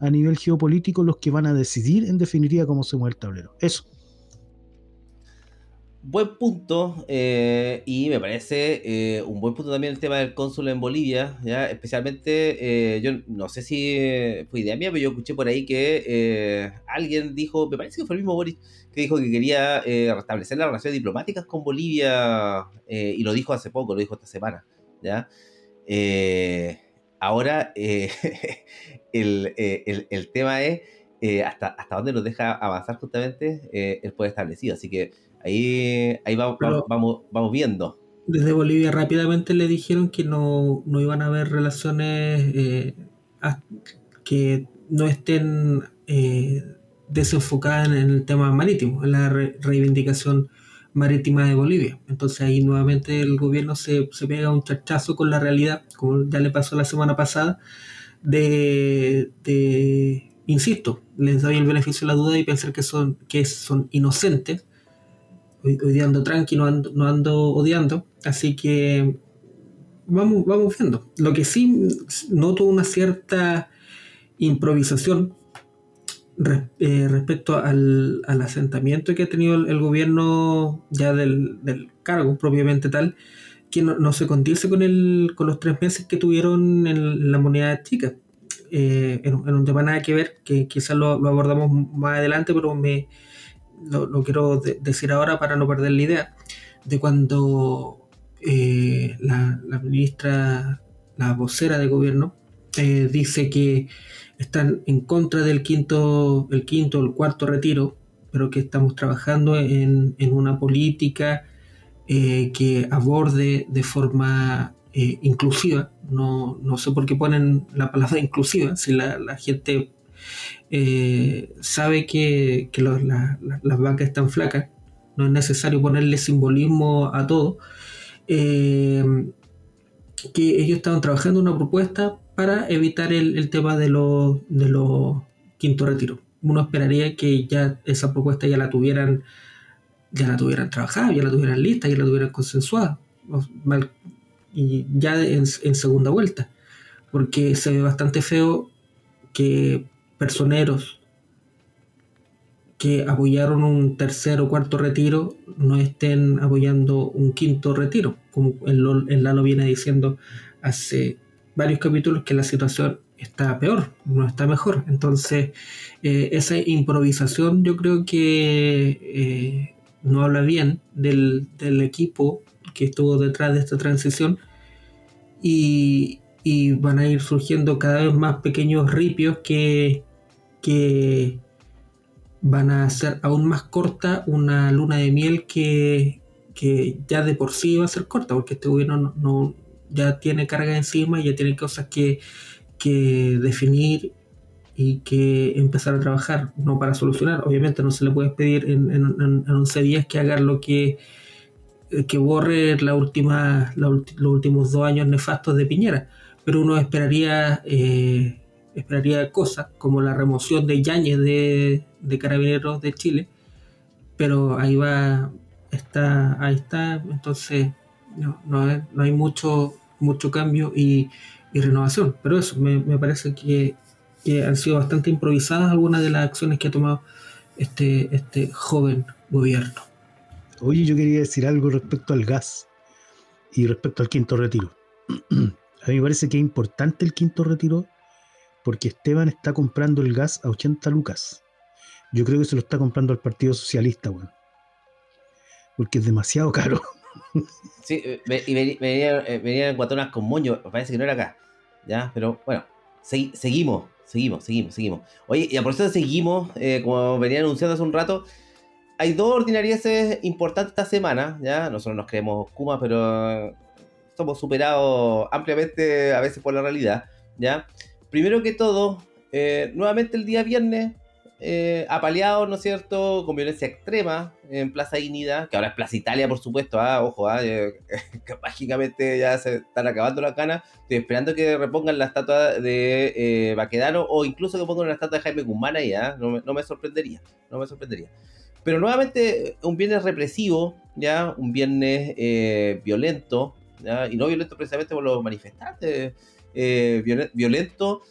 Speaker 3: a nivel geopolítico los que van a decidir en definitiva cómo se mueve el tablero. Eso
Speaker 1: buen punto eh, y me parece eh, un buen punto también el tema del cónsul en Bolivia, ¿ya? especialmente, eh, yo no sé si fue idea mía, pero yo escuché por ahí que alguien dijo, me parece que fue el mismo Boris, que dijo que quería restablecer las relaciones diplomáticas con Bolivia y lo dijo hace poco, lo dijo esta semana. ¿ya? ahora, el, el, tema es hasta, hasta dónde nos deja avanzar justamente el poder establecido, así que Ahí, ahí vamos, vamos, vamos viendo.
Speaker 2: Desde Bolivia rápidamente le dijeron que no, iban a haber relaciones eh, que no estén eh, desenfocadas en el tema marítimo, en la reivindicación marítima de Bolivia. Entonces ahí nuevamente el gobierno se, pega un chachazo con la realidad, como ya le pasó la semana pasada, de, insisto, les doy el beneficio de la duda y pensar que son, que son inocentes Hoy, día ando tranqui, no ando, odiando. Así que vamos, vamos viendo. Lo que sí noto una cierta improvisación eh, respecto al, asentamiento que ha tenido el, gobierno ya del, cargo propiamente tal, que no, se condice con, el, con los tres meses que tuvieron en, la moneda chica. Eh, en, un tema nada que ver, que quizás lo, lo abordamos más adelante, pero me, lo, quiero decir ahora para no perder la idea, de cuando eh, la, ministra, la vocera de gobierno, eh, dice que están en contra del quinto, el quinto el cuarto retiro, pero que estamos trabajando en, una política eh, que aborde de forma inclusiva. No, no, sé por qué ponen la palabra inclusiva, si la, la gente eh, sabe que, las vacas están flacas, no es necesario ponerle simbolismo a todo, eh, que ellos estaban trabajando una propuesta para evitar el, tema de los de los quinto retiro. Uno esperaría que ya esa propuesta ya la tuvieran ya la tuvieran trabajada, ya la tuvieran lista, ya la tuvieran consensuada, y ya en segunda vuelta, porque se ve bastante feo que personeros que apoyaron un tercer o cuarto retiro no estén apoyando un quinto retiro, como el, Lalo viene diciendo hace varios capítulos que la situación está peor, no está mejor. Entonces, eh, esa improvisación yo creo que eh, no habla bien del, del, equipo que estuvo detrás de esta transición y, y, van a ir surgiendo cada vez más pequeños ripios que, que van a hacer aún más corta una luna de miel que, ya de por sí va a ser corta, porque este gobierno no, ya tiene carga encima y ya tiene cosas que, definir y que empezar a trabajar, no para solucionar. Obviamente no se le puede pedir en, en, 11 días que haga lo que, que borre la última, los últimos dos años nefastos de Piñera, pero uno esperaría eh, esperaría cosas como la remoción de Yañez de, Carabineros de Chile, pero ahí va, está, ahí está, entonces no, hay mucho, mucho cambio y y renovación. Pero eso, me, me parece que, que, han sido bastante improvisadas algunas de las acciones que ha tomado este, este joven gobierno.
Speaker 3: Oye, yo quería decir algo respecto al gas y respecto al quinto retiro. A mí me parece que es importante el quinto retiro porque Esteban está comprando el gas a 80 lucas. Yo creo que se lo está comprando al Partido Socialista, weón. Porque es demasiado caro.
Speaker 1: Sí, y venían, eh, venían guatonas con moño, parece que no era acá. ¿Ya? Pero bueno, seguimos, seguimos, seguimos, seguimos. Oye, y a por eso seguimos, eh, como venía anunciando hace un rato, hay dos ordinarieces importantes esta semana, ¿ya? Nosotros nos creemos Kuma, pero somos superados ampliamente a veces por la realidad, ¿ya? Primero que todo, eh, nuevamente el día viernes, eh, ¿no es cierto?, con violencia extrema en Plaza Dignidad, que ahora es Plaza Italia, por supuesto, ah, ojo, ah, eh, que mágicamente ya se están acabando las canas. Estoy esperando que repongan la estatua de eh, Baquedano o incluso que pongan la estatua de Jaime Guzmán ahí, ah, no, me, no me sorprendería, no me sorprendería. Pero nuevamente un viernes represivo, ya, un viernes violento, ¿ya? y no violento precisamente por los manifestantes, eh, violento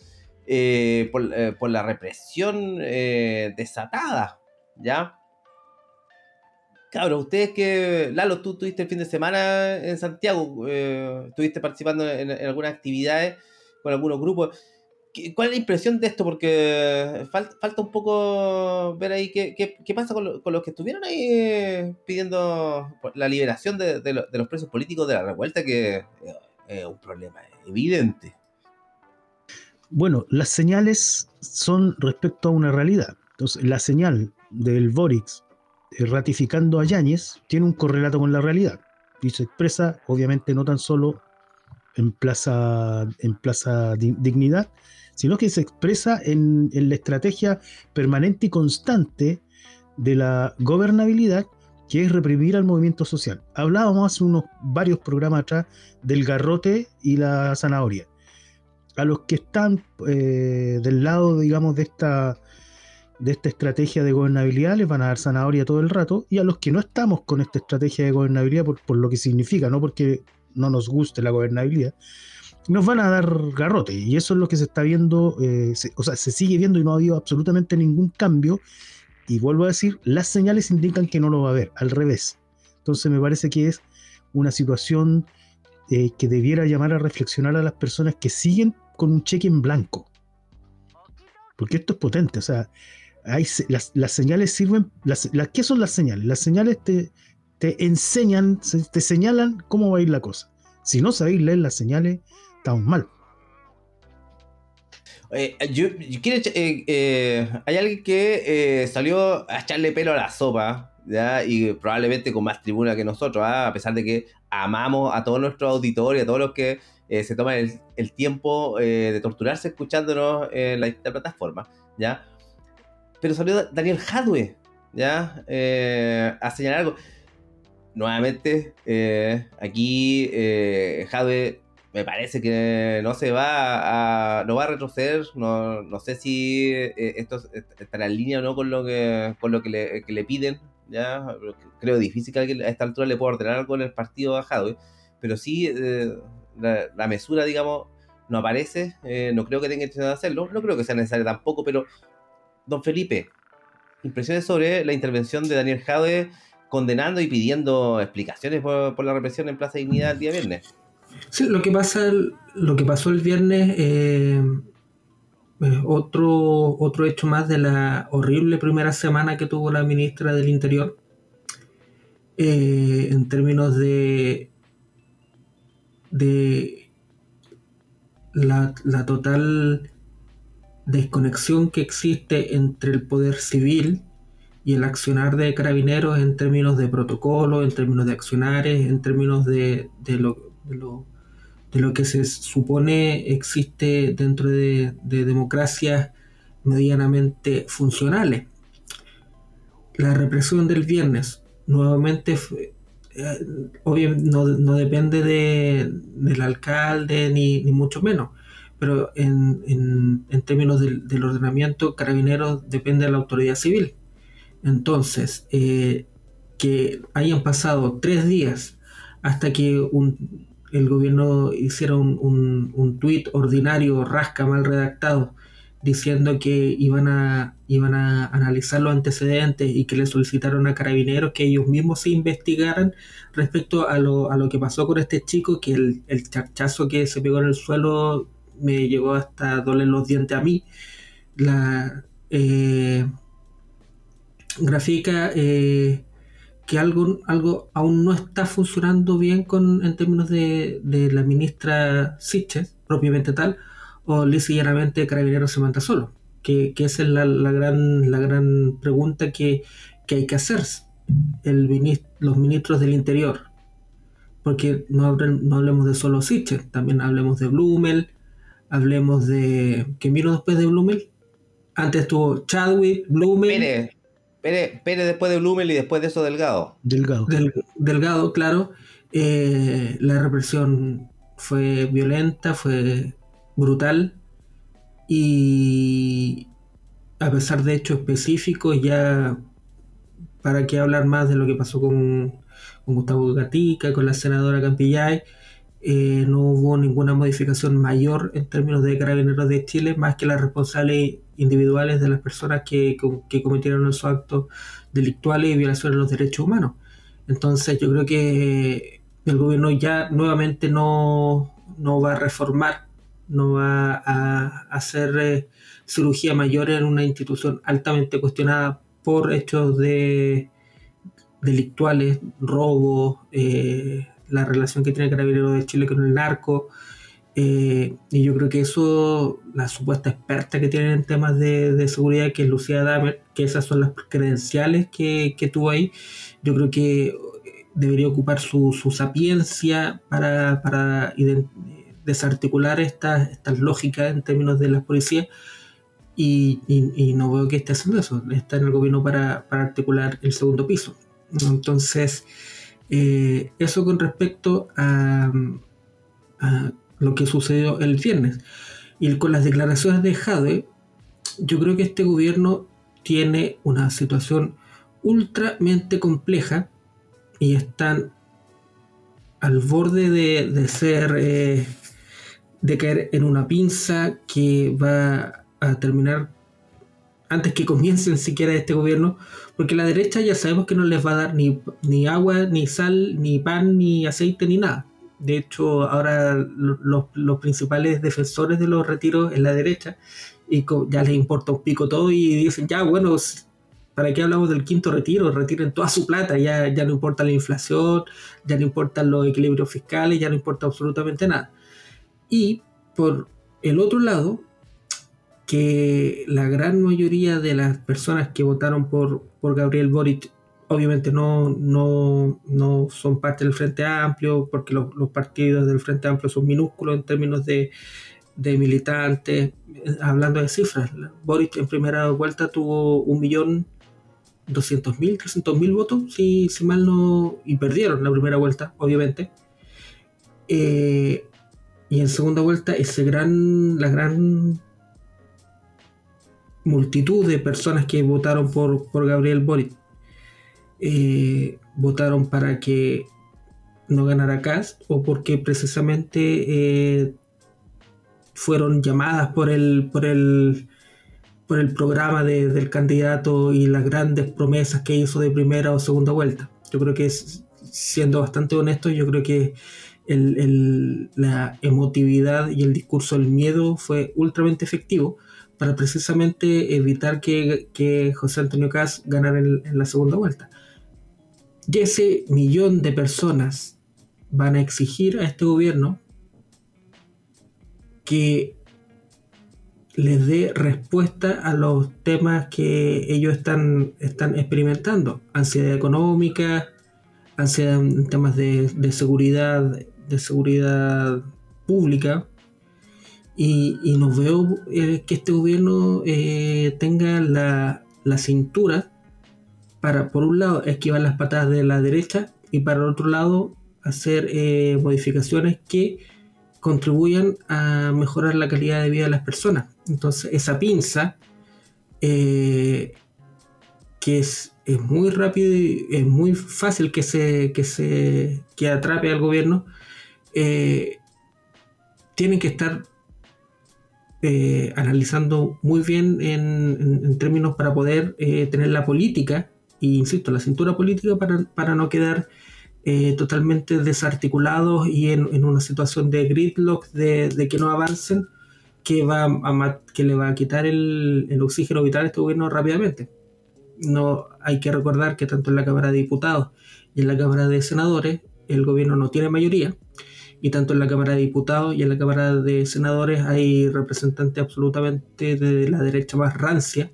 Speaker 1: eh, por, por, la represión desatada, ¿ya? Claro, ustedes que, Lalo, tú estuviste el fin de semana en Santiago, estuviste participando en, algunas actividades con algunos grupos. ¿Cuál es la impresión de esto? Porque falta, un poco ver ahí qué, qué, pasa con, los que estuvieron ahí eh, pidiendo la liberación de, los presos políticos de la revuelta, que es un problema evidente.
Speaker 3: Bueno, las señales son respecto a una realidad. Entonces, la señal del Boric eh, ratificando a Yáñez tiene un correlato con la realidad y se expresa, obviamente, no tan solo en Plaza, en plaza Dignidad, sino que se expresa en, la estrategia permanente y constante de la gobernabilidad, que es reprimir al movimiento social. Hablábamos hace unos varios programas atrás del garrote y la zanahoria. A los que están eh, del lado, digamos, de esta, de esta estrategia de gobernabilidad les van a dar zanahoria todo el rato, y a los que no estamos con esta estrategia de gobernabilidad por, por lo que significa, no porque no nos guste la gobernabilidad, nos van a dar garrote. Y eso es lo que se está viendo, eh, o sea, se sigue viendo y no ha habido absolutamente ningún cambio. Y vuelvo a decir, las señales indican que no lo va a haber, al revés. Entonces me parece que es una situación eh, que debiera llamar a reflexionar a las personas que siguen con un cheque en blanco. Porque esto es potente, o sea, las, señales sirven, las, ¿qué son las señales? Las señales te, te enseñan, te señalan cómo va a ir la cosa. Si no sabéis leer las señales, estamos mal.
Speaker 1: Eh, eh, eh, hay alguien que salió a echarle pelo a la sopa, ¿ya? y probablemente con más tribuna que nosotros, ¿ah? a pesar de que amamos a todos nuestros auditores, a todos los que se toman el, tiempo de torturarse escuchándonos en la plataforma, ¿ya? Pero salió Daniel Hadwe, ¿ya? a señalar algo. Nuevamente, aquí Hadwe me parece que no se va a, no va a retroceder. No, sé si eh, esto estará en línea o no con lo que, con lo que le, piden. Ya creo difícil que alguien a esta altura le pueda ordenar algo en el partido a Jadwe, pero sí eh, la, mesura, digamos, no aparece. Eh, no creo que tenga intención de hacerlo. No creo que sea necesario tampoco, pero don Felipe, impresiones sobre la intervención de Daniel Jadwe condenando y pidiendo explicaciones por, por la represión en Plaza Dignidad el día viernes.
Speaker 2: Sí, lo que pasa, lo que pasó el viernes, eh, eh, otro, otro hecho más de la horrible primera semana que tuvo la ministra del Interior, eh, en términos de, de la, la total desconexión que existe entre el poder civil y el accionar de carabineros en términos de protocolo, en términos de accionares, en términos de, de lo, de lo, que se supone existe dentro de, democracias medianamente funcionales. La represión del viernes, nuevamente, eh, obviamente no, depende del alcalde ni, mucho menos, pero en, términos del, ordenamiento, carabineros depende de la autoridad civil. Entonces, eh, que hayan pasado tres días hasta que un el gobierno hiciera un, un, un tuit ordinario, rasca, mal redactado, diciendo que iban a, iban a analizar los antecedentes y que le solicitaron a carabineros que ellos mismos se investigaran respecto a lo, a lo que pasó con este chico, que el, el charchazo que se pegó en el suelo me llegó hasta doler los dientes a mí. La eh, grafica eh, que algo, algo aún no está funcionando bien con, en términos de, de la ministra Siches, propiamente tal, o lisa y llanamente Carabineros se manda solo? Que, que esa es la, la, gran, la gran pregunta que, que hay que hacerse el los ministros del Interior. Porque no, no hablemos de solo Siches, también hablemos de Blumel, hablemos de... ¿Qué vino después de Blumel? Antes estuvo Chadwick, Blumel...
Speaker 1: Pérez, después de Blumel y después de eso Delgado.
Speaker 2: Delgado. delgado, claro. Eh, la represión fue violenta, fue brutal y a pesar de hechos específicos ya para qué hablar más de lo que pasó con, con Gustavo Gatica, con la senadora Campillay, eh, no hubo ninguna modificación mayor en términos de carabineros de Chile, más que las responsables individuales de las personas que, que cometieron esos actos delictuales y violaciones de los derechos humanos. Entonces yo creo que el gobierno ya nuevamente no, no va a reformar, no va a hacer eh, cirugía mayor en una institución altamente cuestionada por hechos de delictuales, robos, eh, la relación que tiene Carabineros de Chile con el narco. Eh, y yo creo que eso, la supuesta experta que tienen en temas de, seguridad, que es Lucía Damer, que esas son las credenciales que, que tuvo ahí, yo creo que debería ocupar su, su sapiencia para, para desarticular estas, estas lógicas en términos de las policías. Y, y, no veo que esté haciendo eso. Está en el gobierno para, para articular el segundo piso. Entonces, eh, eso con respecto a, lo que sucedió el viernes. Y con las declaraciones de Jade, yo creo que este gobierno tiene una situación ultramente compleja y están al borde de, ser, eh, de caer en una pinza que va a terminar antes que comiencen siquiera este gobierno, porque la derecha ya sabemos que no les va a dar ni, ni agua, ni sal, ni pan, ni aceite, ni nada. De hecho, ahora los, los principales defensores de los retiros es la derecha y ya les importa un pico todo y dicen, ya, bueno, ¿para qué hablamos del quinto retiro? Retiren toda su plata, ya, ya no importa la inflación, ya no importan los equilibrios fiscales, ya no importa absolutamente nada. Y por el otro lado, que la gran mayoría de las personas que votaron por, por Gabriel Boric obviamente no, no, no son parte del Frente Amplio, porque los, partidos del Frente Amplio son minúsculos en términos de, de militantes. Hablando de cifras, Boric en primera vuelta tuvo un millón doscientos mil, trescientos mil votos, si, si mal no, y perdieron la primera vuelta, obviamente. Eh, y en segunda vuelta, ese gran, la gran multitud de personas que votaron por, por Gabriel Boric eh, votaron para que no ganara Cast o porque precisamente eh, fueron llamadas por el por el por el programa del candidato y las grandes promesas que hizo de primera o segunda vuelta. Yo creo que siendo bastante honesto, yo creo que la emotividad y el discurso del miedo fue ultramente efectivo para precisamente evitar que, José Antonio Caz ganara en, la segunda vuelta. Y ese millón de personas van a exigir a este gobierno que les dé respuesta a los temas que ellos están, están experimentando. Ansiedad económica, ansiedad en temas de, de seguridad, de seguridad pública, y, y no veo eh, que este gobierno eh, tenga la, la, cintura para, por un lado, esquivar las patadas de la derecha y para otro lado, hacer eh, modificaciones que contribuyan a mejorar la calidad de vida de las personas. Entonces, esa pinza, que es, es, muy rápido y es muy fácil que se, que se que atrape al gobierno, tienen que estar eh, analizando muy bien en, términos para poder eh, tener la política, e insisto, la cintura política para, no quedar totalmente desarticulados y en, una situación de gridlock, de, que no avancen, que, va a, que le va a quitar el, el oxígeno vital a este gobierno rápidamente. No hay que recordar que tanto en la Cámara de Diputados y en la Cámara de Senadores el gobierno no tiene mayoría y tanto en la Cámara de Diputados y en la Cámara de Senadores hay representantes absolutamente de la derecha más rancia,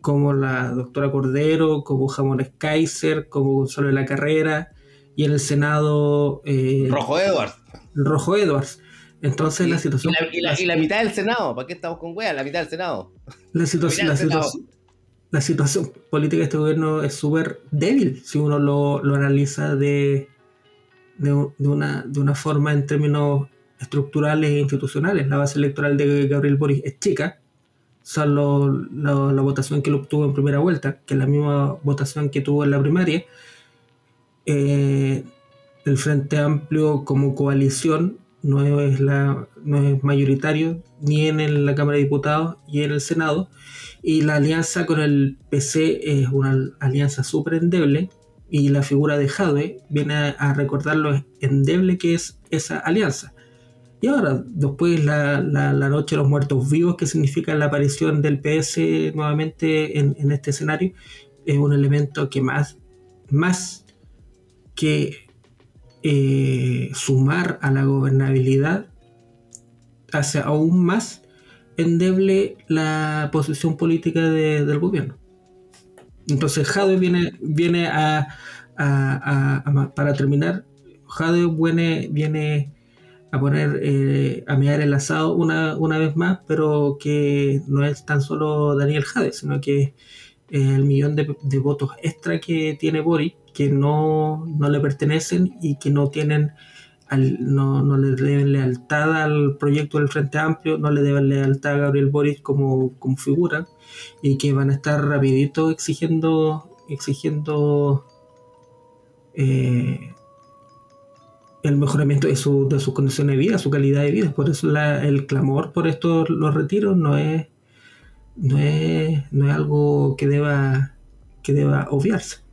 Speaker 2: como la doctora Cordero, como Jamones Kaiser, como Gonzalo de la Carrera, y en el Senado...
Speaker 1: Eh, Rojo Edwards.
Speaker 2: Rojo Edwards. Entonces la situación...
Speaker 1: Y la, mitad del Senado, ¿para qué estamos con weas? La mitad del Senado.
Speaker 2: La, situación, la, situación, política de este gobierno es súper débil si uno lo, lo analiza de de, una, de una forma en términos estructurales e institucionales. La base electoral de Gabriel Boris es chica, solo la, votación que lo obtuvo en primera vuelta, que es la misma votación que tuvo en la primaria. Eh, el Frente Amplio como coalición no es, la, no es mayoritario ni en la Cámara de Diputados y en el Senado. Y la alianza con el PC es una alianza súper endeble y la figura de Jadwe viene a, recordar lo endeble que es esa alianza. Y ahora, después la, la, Noche de los Muertos Vivos, que significa la aparición del PS nuevamente en, este escenario, es un elemento que más, más que eh, sumar a la gobernabilidad, hace aún más endeble la posición política del gobierno. Entonces Jade viene, viene a, para terminar, Jade viene, viene a poner, eh, a mirar el asado una, una vez más, pero que no es tan solo Daniel Jade, sino que el millón de, votos extra que tiene Boris, que no, no le pertenecen y que no tienen no, no, le deben lealtad al proyecto del Frente Amplio, no le deben lealtad a Gabriel Boris como, como figura y que van a estar rapidito exigiendo exigiendo eh, el mejoramiento de, su, de sus condiciones de vida, su calidad de vida. Por eso el clamor por estos los retiros no es, no es, no es algo que deba, que deba obviarse.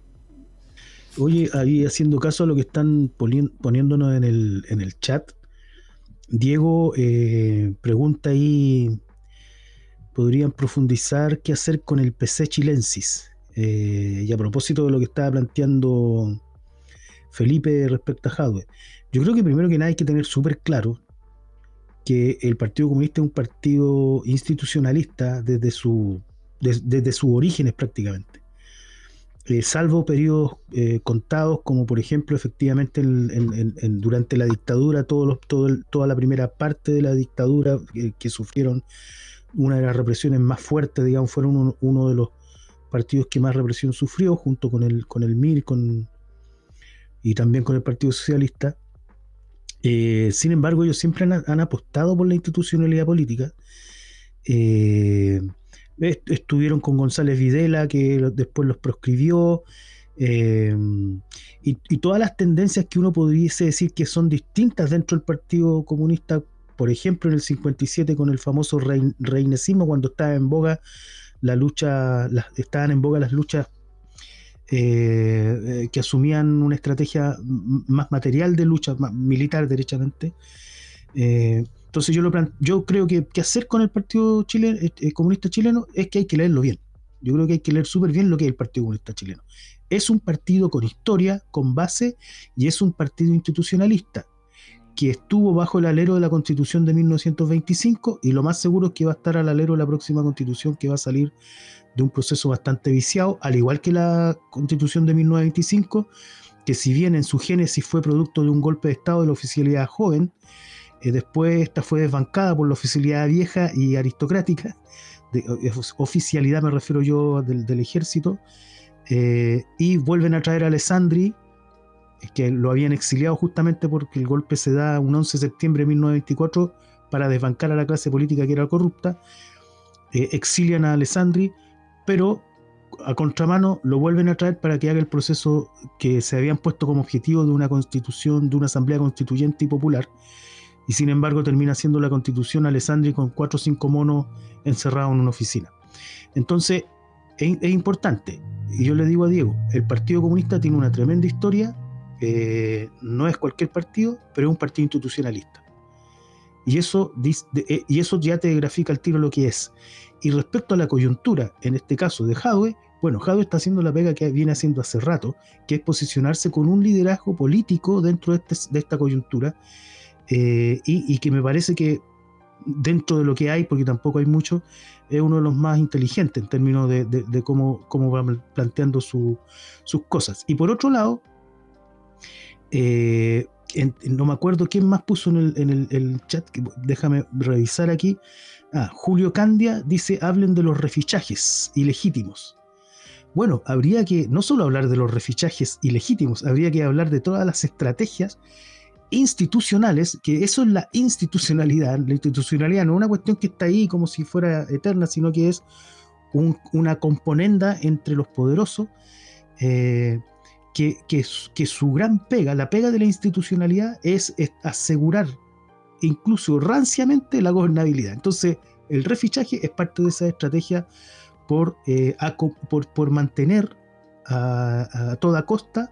Speaker 3: Oye, ahí haciendo caso a lo que están poniéndonos en el, en el chat, Diego eh, pregunta ahí, ¿podrían profundizar qué hacer con el PC chilensis? Eh, y a propósito de lo que estaba planteando Felipe respecto a Jadwe, yo creo que primero que nada hay que tener súper claro que el Partido Comunista es un partido institucionalista desde, su, desde sus orígenes prácticamente. Eh, salvo periodos eh, contados, como por ejemplo, efectivamente, durante la dictadura, todo toda la primera parte de la dictadura eh, que sufrieron una de las represiones más fuertes, digamos, fueron uno, de los partidos que más represión sufrió, junto con el, con el MIR con, y también con el Partido Socialista. sin embargo, ellos siempre han, apostado por la institucionalidad política estuvieron con González Videla, que después los proscribió, eh, y, todas las tendencias que uno pudiese decir que son distintas dentro del Partido Comunista, por ejemplo, en el 57 con el famoso reinesismo, cuando estaba en boga la lucha, estaban en boga las luchas eh, que asumían una estrategia más material de lucha, más militar derechamente. Eh, entonces yo, lo yo creo que, qué hacer con el Partido chileno, eh, eh, Comunista Chileno es que hay que leerlo bien. Yo creo que hay que leer súper bien lo que es el Partido Comunista Chileno. Es un partido con historia, con base, y es un partido institucionalista que estuvo bajo el alero de la Constitución de 1925 y lo más seguro es que va a estar al alero de la próxima Constitución que va a salir de un proceso bastante viciado, al igual que la Constitución de 1925, que si bien en su génesis fue producto de un golpe de Estado de la oficialidad joven, eh, después esta fue desbancada por la oficialidad vieja y aristocrática, de, eh, oficialidad me refiero yo del, ejército, eh, y vuelven a traer a Alessandri, que lo habían exiliado justamente porque el golpe se da un 11 de septiembre de 1924 para desbancar a la clase política que era corrupta, exilian a Alessandri, pero a contramano lo vuelven a traer para que haga el proceso que se habían puesto como objetivo de una constitución, de una asamblea constituyente y popular, y sin embargo termina siendo la constitución Alessandri con cuatro o cinco monos encerrados en una oficina. Entonces, es, importante, y yo le digo a Diego, el Partido Comunista tiene una tremenda historia, eh, no es cualquier partido, pero es un partido institucionalista. Y eso, eh, y eso ya te grafica el tiro lo que es. Y respecto a la coyuntura, en este caso de Jadwe, bueno, Jadwe está haciendo la pega que viene haciendo hace rato, que es posicionarse con un liderazgo político dentro de, este, esta coyuntura, eh, y, que me parece que dentro de lo que hay, porque tampoco hay mucho, es uno de los más inteligentes en términos de, cómo, cómo va planteando sus cosas. Y por otro lado, eh, no me acuerdo quién más puso en el, chat, déjame revisar aquí. Ah, Julio Candia dice, hablen de los refichajes ilegítimos. Bueno, habría que no solo hablar de los refichajes ilegítimos, habría que hablar de todas las estrategias institucionales, que eso es la institucionalidad. La institucionalidad no es una cuestión que está ahí como si fuera eterna, sino que es una componenda entre los poderosos, eh, que, que, su gran pega, la pega de la institucionalidad, es asegurar incluso ranciamente la gobernabilidad. Entonces, el refichaje es parte de esa estrategia por, eh, por, mantener a, toda costa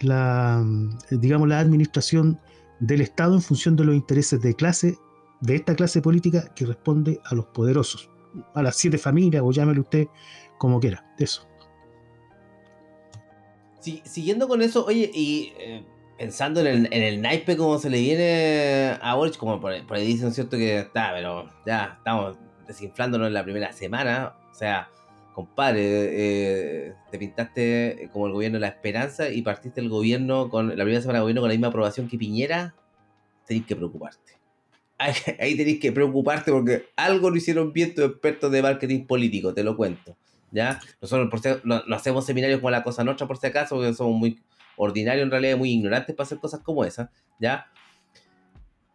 Speaker 3: la, digamos, la administración del Estado en función de los intereses de clase, de esta clase política que responde a los poderosos, a las siete familias, o llámelo usted como quiera. Eso.
Speaker 1: siguiendo con eso, oye, y eh, pensando en el, en el naipe como se le viene a Boric, como por, ahí dicen, ¿cierto? Que está, pero ya estamos desinflándonos en la primera semana. O sea, compadre, eh, te pintaste como el gobierno de la esperanza y partiste el gobierno con la primera semana de gobierno con la misma aprobación que Piñera. Tenéis que preocuparte. Ahí, tenéis que preocuparte porque algo lo hicieron bien tus expertos de marketing político, te lo cuento. ¿ya? Nosotros por no, hacemos seminarios como la cosa nuestra por si acaso, porque somos muy ordinario en realidad, muy ignorante para hacer cosas como esa, ¿ya?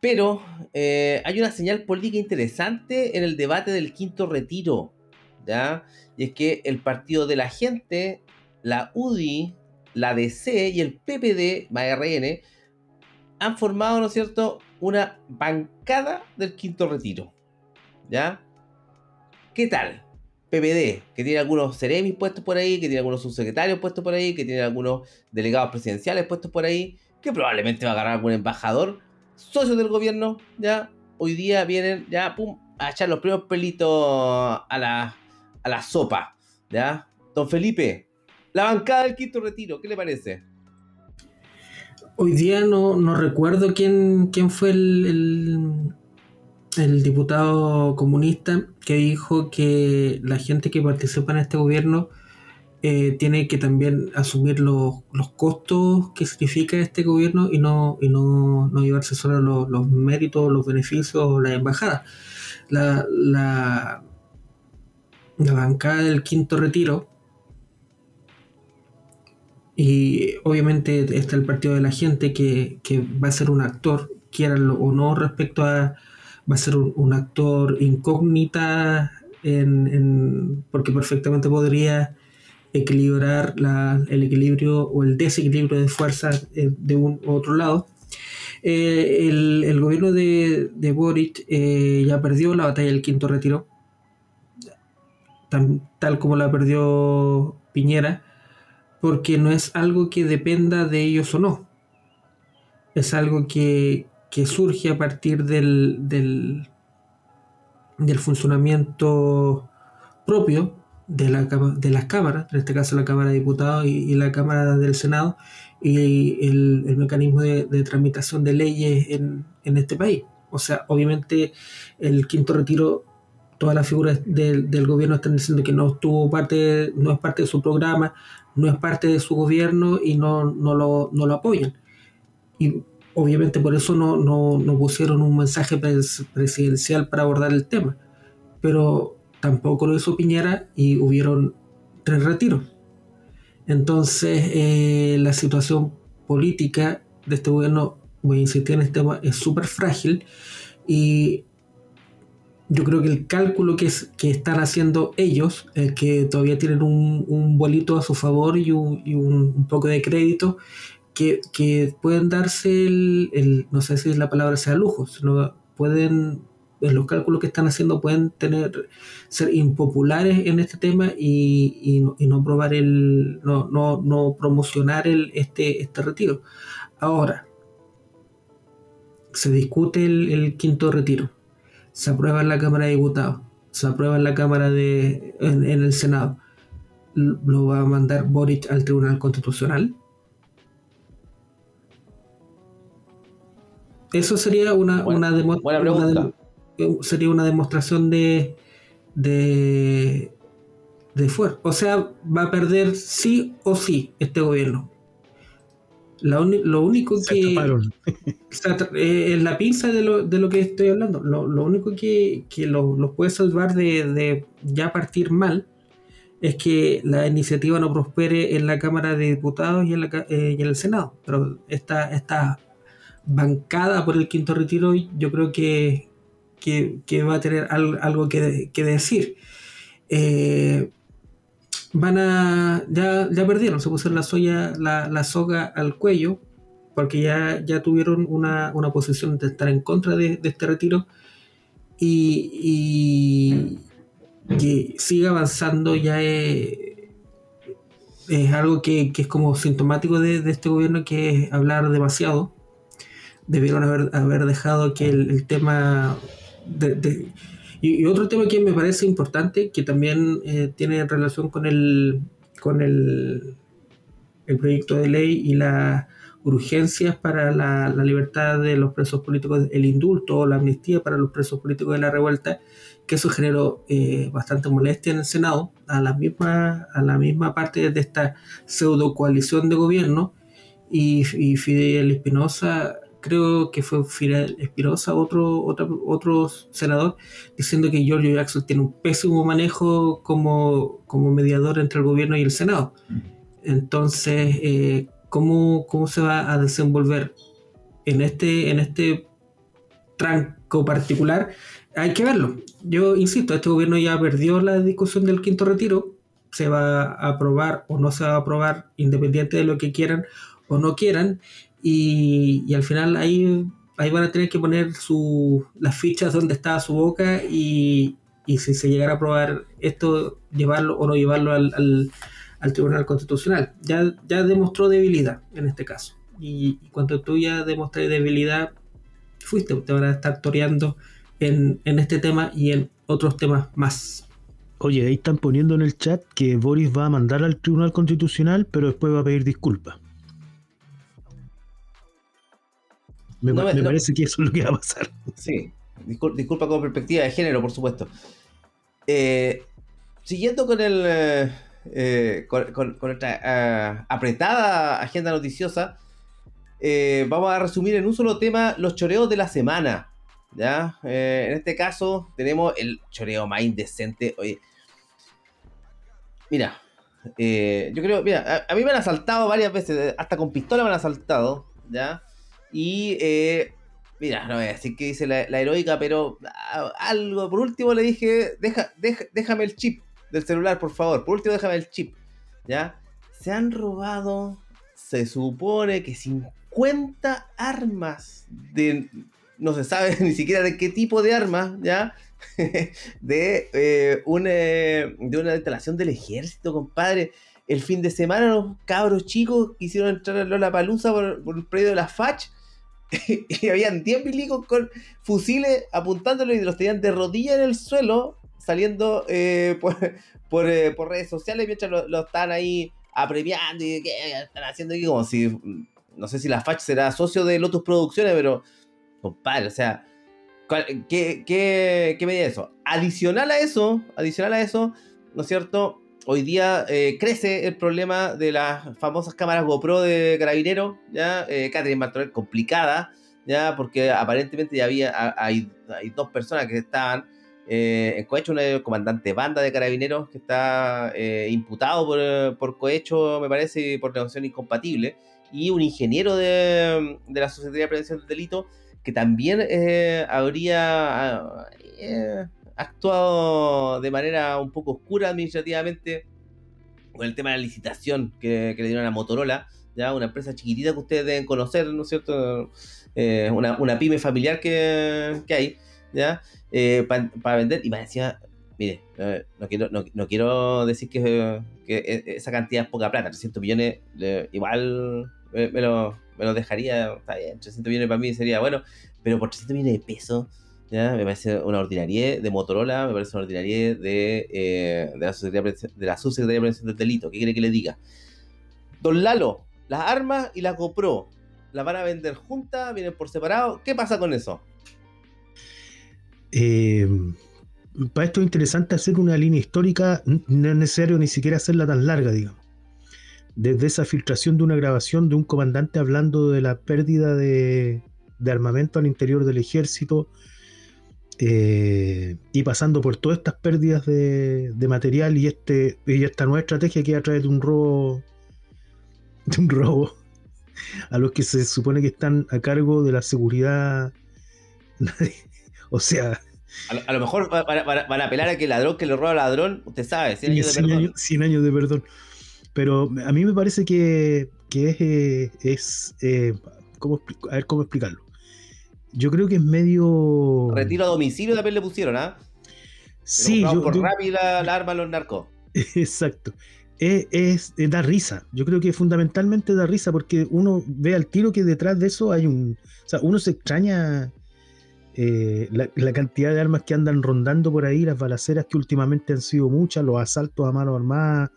Speaker 1: Pero eh, hay una señal política interesante en el debate del quinto retiro, ¿ya? Y es que el Partido de la Gente, la UDI, la DC y el PPD, RN, han formado, ¿no es cierto?, una bancada del quinto retiro, ¿ya? ¿Qué tal? PPD, que tiene algunos seremis puestos por ahí, que tiene algunos subsecretarios puestos por ahí, que tiene algunos delegados presidenciales puestos por ahí, que probablemente va a agarrar algún embajador, socios del gobierno, ya, hoy día vienen, ya, pum, a echar los primeros pelitos a la, a la sopa, ya. Don Felipe, la bancada del quinto retiro, ¿qué le parece?
Speaker 2: Hoy día no, no recuerdo quién, quién fue el, el diputado comunista que dijo que la gente que participa en este gobierno eh, tiene que también asumir los, costos que significa este gobierno y no, y no, llevarse solo los, méritos, los beneficios o la embajada. La, la, bancada del quinto retiro y obviamente está el partido de la gente que, que va a ser un actor, quieran o no, respecto a va a ser un, actor incógnita en, porque perfectamente podría equilibrar el equilibrio o el desequilibrio de fuerzas eh, de un u otro lado. Eh, el, gobierno de, de Boric eh, ya perdió la batalla del quinto retiro, tal como la perdió Piñera, porque no es algo que dependa de ellos o no. Es algo que, que surge a partir del, del, funcionamiento propio de, la, de las cámaras, en este caso la Cámara de Diputados y, la Cámara del Senado, y el, mecanismo de, tramitación de leyes en, este país. O sea, obviamente el quinto retiro, todas las figuras del gobierno están diciendo que no estuvo parte, no es parte de su programa, no es parte de su gobierno y no, no, lo, no lo apoyan. Y obviamente por eso no, no, pusieron un mensaje presidencial para abordar el tema, pero tampoco lo hizo Piñera y hubieron tres retiros. Entonces eh, la situación política de este gobierno, voy a insistir en este tema, es súper frágil y yo creo que el cálculo que, es, que están haciendo ellos, es que todavía tienen un, un bolito a su favor y un, y un, poco de crédito, que, que pueden darse el, el, no sé si la palabra sea lujo, sino pueden, en los cálculos que están haciendo, pueden tener, ser impopulares en este tema y, y, no, y no, probar el, no, no, no promocionar el, este, este retiro. Ahora, se discute el quinto retiro se aprueba en la Cámara de Diputados, se aprueba en la Cámara de. en, el Senado. ¿Lo va a mandar Boric al Tribunal Constitucional? Eso sería una, una, eh, sería una demostración de, de, de fuerza. O sea, va a perder sí o sí este gobierno lo único que. Eh, es la pinza de lo, de lo, que estoy hablando. Lo, único que, que los puede salvar de, ya partir mal es que la iniciativa no prospere en la Cámara de Diputados y en, eh, y en el Senado. Pero esta, esta bancada por el quinto retiro, yo creo que, que, va a tener algo, que, que decir. Eh, van a. Ya, ya perdieron, se pusieron la, soya, la, soga al cuello, porque ya, ya tuvieron una, posición de estar en contra de, este retiro. Y, que siga avanzando ya es, es algo que, es como sintomático de, este gobierno, que es hablar demasiado. Debieron haber, haber dejado que el, tema de, y, otro tema que me parece importante, que también eh, tiene relación con el, con el, el proyecto de ley y las urgencias para la, libertad de los presos políticos, el indulto o la amnistía para los presos políticos de la revuelta, que eso generó eh, bastante molestia en el Senado, a la misma, a la misma parte de esta pseudo coalición de gobierno, y, y Fidel Espinosa creo que fue Fidel Espirosa, otro, otro, otro senador, diciendo que Giorgio Jackson tiene un pésimo manejo como, como mediador entre el gobierno y el Senado. Entonces, eh, ¿cómo, ¿cómo, se va a desenvolver en este, en este tranco particular? Hay que verlo. Yo insisto, este gobierno ya perdió la discusión del quinto retiro. Se va a aprobar o no se va a aprobar, independiente de lo que quieran o no quieran. Y, al final ahí, ahí van a tener que poner su, las fichas donde está su boca y, si se llegara a aprobar esto, llevarlo o no llevarlo al, Tribunal Constitucional. Ya, ya demostró debilidad en este caso. Y, cuando tú ya demostré debilidad, fuiste, te van a estar toreando en, en este tema y en otros temas más.
Speaker 3: Oye, ahí están poniendo en el chat que Boris va a mandar al Tribunal Constitucional, pero después va a pedir disculpas. Me, parece que eso es lo que va a pasar.
Speaker 1: Sí, disculpa, con perspectiva de género, por supuesto. Eh, siguiendo con el eh, eh, con, nuestra apretada agenda noticiosa, vamos a resumir en un solo tema los choreos de la semana. ¿ya? en este caso tenemos el choreo más indecente. Oye, mira, yo creo, mira, a, a, mí me han asaltado varias veces, hasta con pistola me han asaltado, ¿ya? Y, eh, mira, no voy a que dice la, heroica, pero ah, algo, por último le dije, deja, déjame el chip del celular, por favor. Por último, déjame el chip. ¿Ya? Se han robado, se supone que 50 armas de... No se sabe ni siquiera de qué tipo de armas, ¿ya? de, eh, una, de una instalación del ejército, compadre. El fin de semana los cabros chicos quisieron entrar a Lola Palusa por, por el predio de la FACH y habían 10 milicos con fusiles apuntándolo y los tenían de rodillas en el suelo, saliendo eh, eh, por, redes sociales mientras lo, están ahí apremiando y que están haciendo aquí como si, no sé si la FACH será socio de Lotus Producciones, pero, compadre, o sea, ¿qué, qué, qué medida eso? Adicional a eso, adicional a eso, ¿no es cierto? Hoy día eh, crece el problema de las famosas cámaras GoPro de Carabinero, ¿ya? Eh, Catherine complicada, ¿ya? Porque aparentemente ya había, hay, dos personas que estaban eh, en cohecho, un comandante banda de Carabineros que está eh, imputado por, por, cohecho, me parece, por negociación incompatible, y un ingeniero de, de la Sociedad de Prevención del Delito que también habría ha actuado de manera un poco oscura administrativamente con el tema de la licitación que, le dieron a Motorola, ya una empresa chiquitita que ustedes deben conocer, ¿no es cierto? Eh, una, pyme familiar que, hay, ¿ya? Eh, para vender, y me decía, mire, no, quiero, no, quiero decir que, que, esa cantidad es poca plata, 300 millones, igual me, lo, me, lo, dejaría, está bien, 300 millones para mí sería bueno, pero por 300 millones de pesos, ¿ya? me parece una ordinaria de Motorola, me parece una ordinaria de, eh, de, la Subsecretaría de la de Prevención del Delito. ¿Qué quiere que le diga? Don Lalo, las armas y las GoPro, ¿las van a vender juntas? ¿Vienen por separado? ¿Qué pasa con eso?
Speaker 3: Eh, para esto es interesante hacer una línea histórica, no es necesario ni siquiera hacerla tan larga, digamos. Desde esa filtración de una grabación de un comandante hablando de la pérdida de, de armamento al interior del ejército, eh, y pasando por todas estas pérdidas de, material y, este, y esta nueva estrategia que a través de un robo, de un robo a los que se supone que están a cargo de la seguridad. o sea.
Speaker 1: A lo, mejor van a apelar a que el ladrón que le roba al ladrón, usted sabe, 100 años de perdón.
Speaker 3: 100 años de perdón. Pero a mí me parece que, que es. Eh, es eh, ¿cómo, a ver cómo explicarlo yo creo que es medio.
Speaker 1: Retiro a domicilio también le pusieron, ¿ah?
Speaker 3: Sí. Yo,
Speaker 1: por rápido la, arma a los narcos.
Speaker 3: Exacto. Es, da risa. Yo creo que fundamentalmente da risa porque uno ve al tiro que detrás de eso hay un. O sea, uno se extraña eh, la, cantidad de armas que andan rondando por ahí, las balaceras que últimamente han sido muchas, los asaltos a mano armada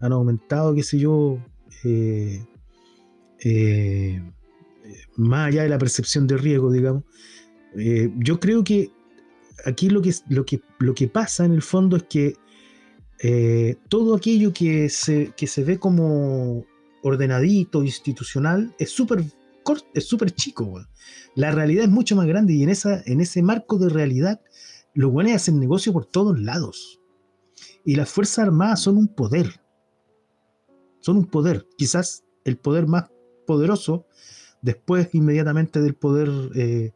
Speaker 3: han aumentado, qué sé yo. Eh, eh, más allá de la percepción de riesgo, digamos. Eh, yo creo que aquí lo que, lo, que, lo que pasa en el fondo es que eh, todo aquello que se, que se ve como ordenadito, institucional, es súper es chico. La realidad es mucho más grande y en, esa, en ese marco de realidad los buenos hacen negocio por todos lados. Y las Fuerzas Armadas son un poder. Son un poder. Quizás el poder más poderoso después inmediatamente del poder eh,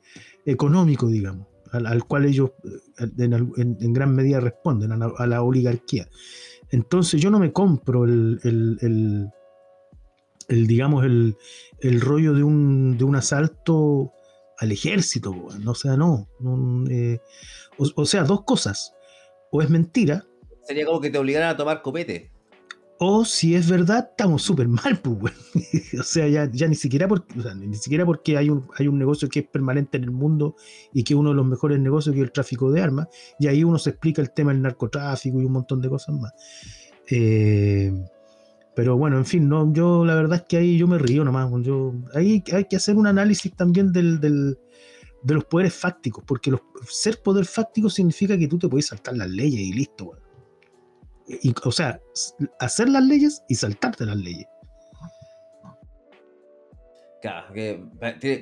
Speaker 3: económico, digamos, al, cual ellos eh, en, gran medida responden, a la, oligarquía. Entonces yo no me compro el, el, digamos, el, rollo de un, de un asalto al ejército, o sea, no. Eh, o, sea, dos cosas. O es mentira.
Speaker 1: Sería como que te obligaran a tomar copete.
Speaker 3: O si es verdad, estamos súper mal, pues, o sea, ya, ya ni siquiera porque, ni siquiera porque hay un, hay un negocio que es permanente en el mundo y que es uno de los mejores negocios que es el tráfico de armas, y ahí uno se explica el tema del narcotráfico y un montón de cosas más. Eh, pero bueno, en fin, no, yo la verdad es que ahí yo me río nomás. Ahí hay que hacer un análisis también del, del, de los poderes fácticos, porque los, ser poder fáctico significa que tú te puedes saltar las leyes y listo, o sea, hacer las leyes y saltarte las leyes.
Speaker 1: Claro,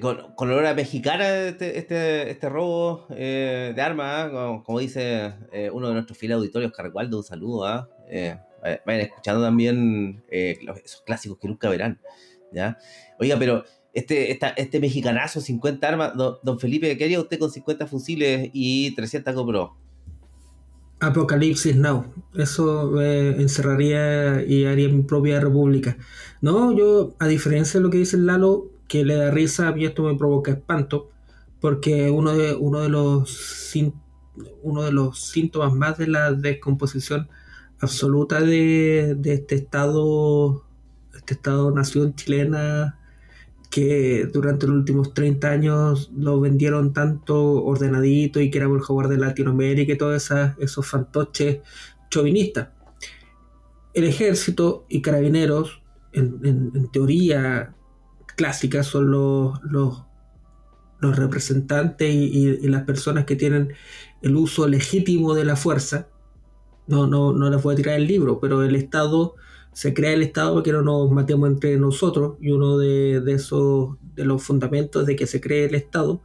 Speaker 1: con, olor a mexicana este, este, este robo eh, de armas, ¿ah? como, dice eh, uno de nuestros fieles auditorios, Cargualdo, un saludo. ¿ah? Eh, vayan escuchando también esos clásicos que nunca verán. Oiga, pero este, esta, este mexicanazo, 50 armas, don, Felipe, ¿qué haría usted con 50 fusiles y 300 GoPro?
Speaker 2: Apocalipsis Now. Eso eh, encerraría y haría mi propia república. No, yo, a diferencia de lo que dice Lalo, que le da risa, a mí esto me provoca espanto, porque uno de, uno de los uno de los síntomas más de la descomposición absoluta de, de este estado, este estado nación chilena que durante los últimos 30 años lo vendieron tanto ordenadito y que era el jugador de Latinoamérica y todos esos fantoches chauvinistas. El ejército y carabineros, en, teoría clásica, son los, los, representantes y, las personas que tienen el uso legítimo de la fuerza. No, no, no les voy a tirar el libro, pero el Estado se crea el Estado para que no nos matemos entre nosotros y uno de, esos de los fundamentos de que se cree el Estado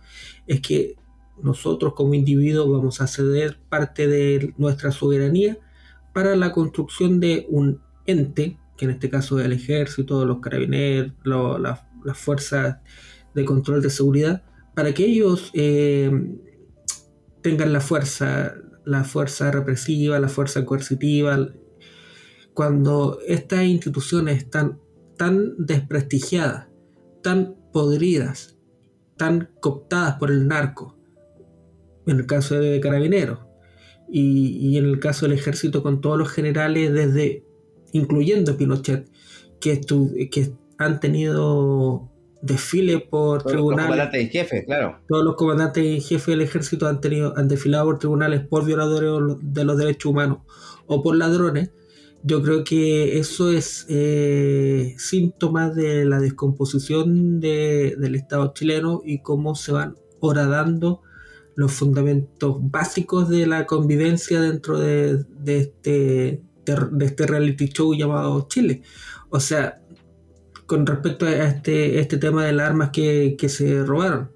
Speaker 2: es que nosotros como individuos vamos a ceder parte de nuestra soberanía para la construcción de un ente, que en este caso es el ejército, los carabineros, las fuerzas de control de seguridad, para que ellos eh, tengan la fuerza, la fuerza represiva, la fuerza coercitiva, cuando estas instituciones están tan desprestigiadas, tan podridas, tan cooptadas por el narco, en el caso de Carabineros, y, en el caso del ejército con todos los generales, desde incluyendo Pinochet, que, que han tenido desfile por tribunales. Los
Speaker 1: comandantes en jefe, claro.
Speaker 2: Todos los comandantes en jefe del ejército han tenido, han desfilado por tribunales por violadores de los derechos humanos o por ladrones. Yo creo que eso es eh, síntoma de la descomposición del Estado chileno y cómo se van horadando los fundamentos básicos de la convivencia dentro de, este, de este reality show llamado Chile. O sea, con respecto a este, este tema de las armas que, se robaron.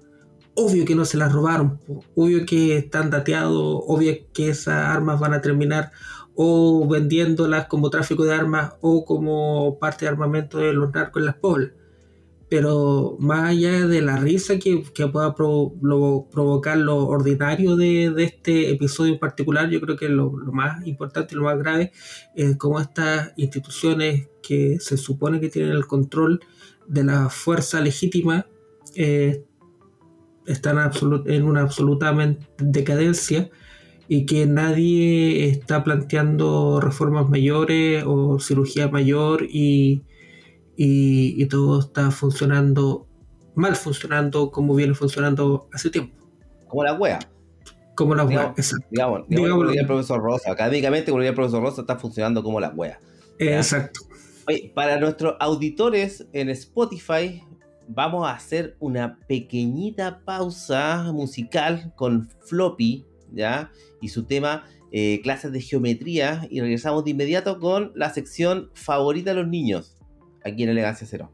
Speaker 2: Obvio que no se las robaron, obvio que están dateados, obvio que esas armas van a terminar o vendiéndolas como tráfico de armas o como parte de armamento de los narcos en las poblas. Pero más allá de la risa que, pueda provocar lo ordinario de, este episodio en particular, yo creo que lo, más importante y lo más grave es cómo estas instituciones que se supone que tienen el control de la fuerza legítima eh, están en una absoluta decadencia y que nadie está planteando reformas mayores o cirugía mayor y y, todo está funcionando, mal funcionando como viene funcionando hace tiempo.
Speaker 1: Como la wea.
Speaker 2: Como la wea,
Speaker 1: exacto. Digamos, digamos el profesor Rosa, académicamente, como el profesor Rosa, está funcionando como la wea.
Speaker 2: Exacto.
Speaker 1: Oye, para nuestros auditores en Spotify, vamos a hacer una pequeñita pausa musical con Floppy, Y su tema eh, clases de geometría y regresamos de inmediato con la sección favorita de los niños aquí en Elegancia Cero.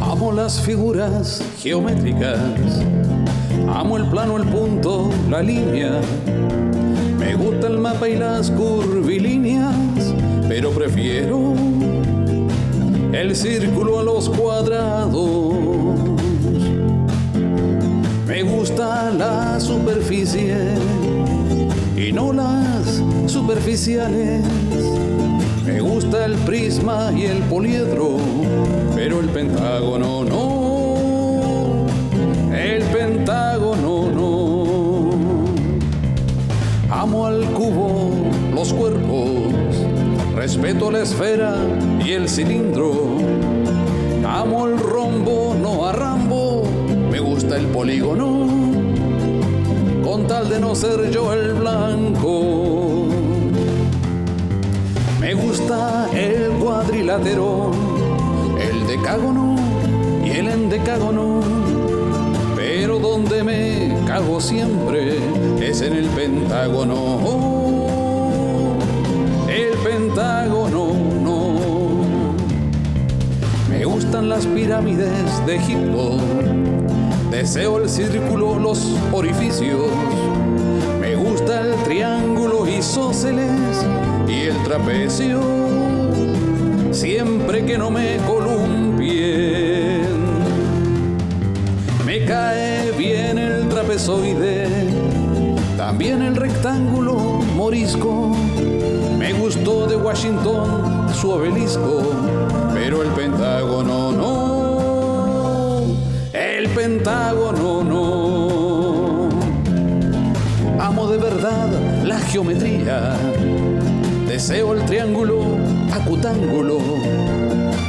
Speaker 4: Amo las figuras geométricas, amo el plano, el punto, la línea. Me gusta el mapa y las curvilíneas, pero prefiero el círculo a los cuadrados. Me gusta la superficie y no las superficiales me gusta el prisma y el poliedro, pero el pentágono no. El pentágono no. Amo al cubo, los cuerpos, respeto la esfera y el cilindro. Amo el rombo, no a Rambo, el polígono, con tal de no ser yo el blanco. Me gusta el cuadrilátero, el decágono y el endecágono. Pero donde me cago siempre es en el pentágono. el pentágono, no. Me gustan las pirámides de Egipto. Deseo el círculo, los orificios. Me gusta el triángulo isósceles y el trapecio, siempre que no me columpien. Me cae bien el trapezoide, también el rectángulo morisco. Me gustó de Washington su obelisco, pero el pentágono pentágono no. Amo de verdad la geometría Deseo el triángulo acutángulo.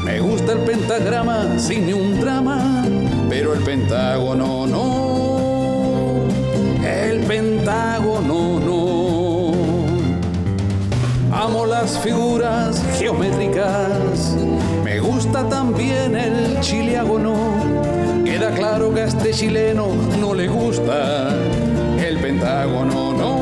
Speaker 4: Me gusta el pentagrama sin ni un drama, pero el pentágono no. El pentágono no. Amo las figuras geométricas. Me gusta también el chiliágono. Claro que este chileno no le gusta el pentágono no.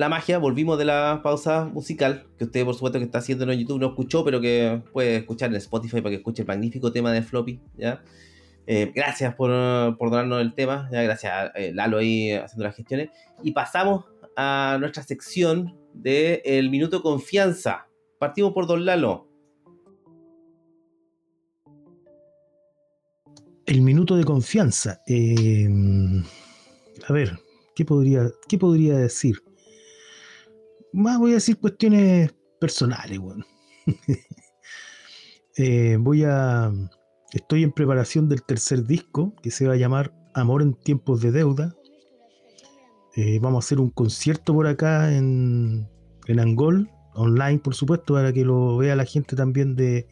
Speaker 1: La magia, volvimos de la pausa musical, que usted por supuesto que está haciendo en YouTube no escuchó, pero que puede escuchar en Spotify para que escuche el magnífico tema de Floppy, ¿ya? Eh, gracias por, por, donarnos el tema, ¿ya? gracias a eh, Lalo ahí haciendo las gestiones. Y pasamos a nuestra sección de El Minuto Confianza. Partimos por Don Lalo.
Speaker 3: El Minuto de Confianza. Eh, a ver, ¿qué podría, ¿qué podría decir? Más voy a decir cuestiones personales, bueno. Eh, voy a. Estoy en preparación del tercer disco que se va a llamar Amor en tiempos de deuda. Eh, vamos a hacer un concierto por acá en, en Angol, online por supuesto, para que lo vea la gente también de,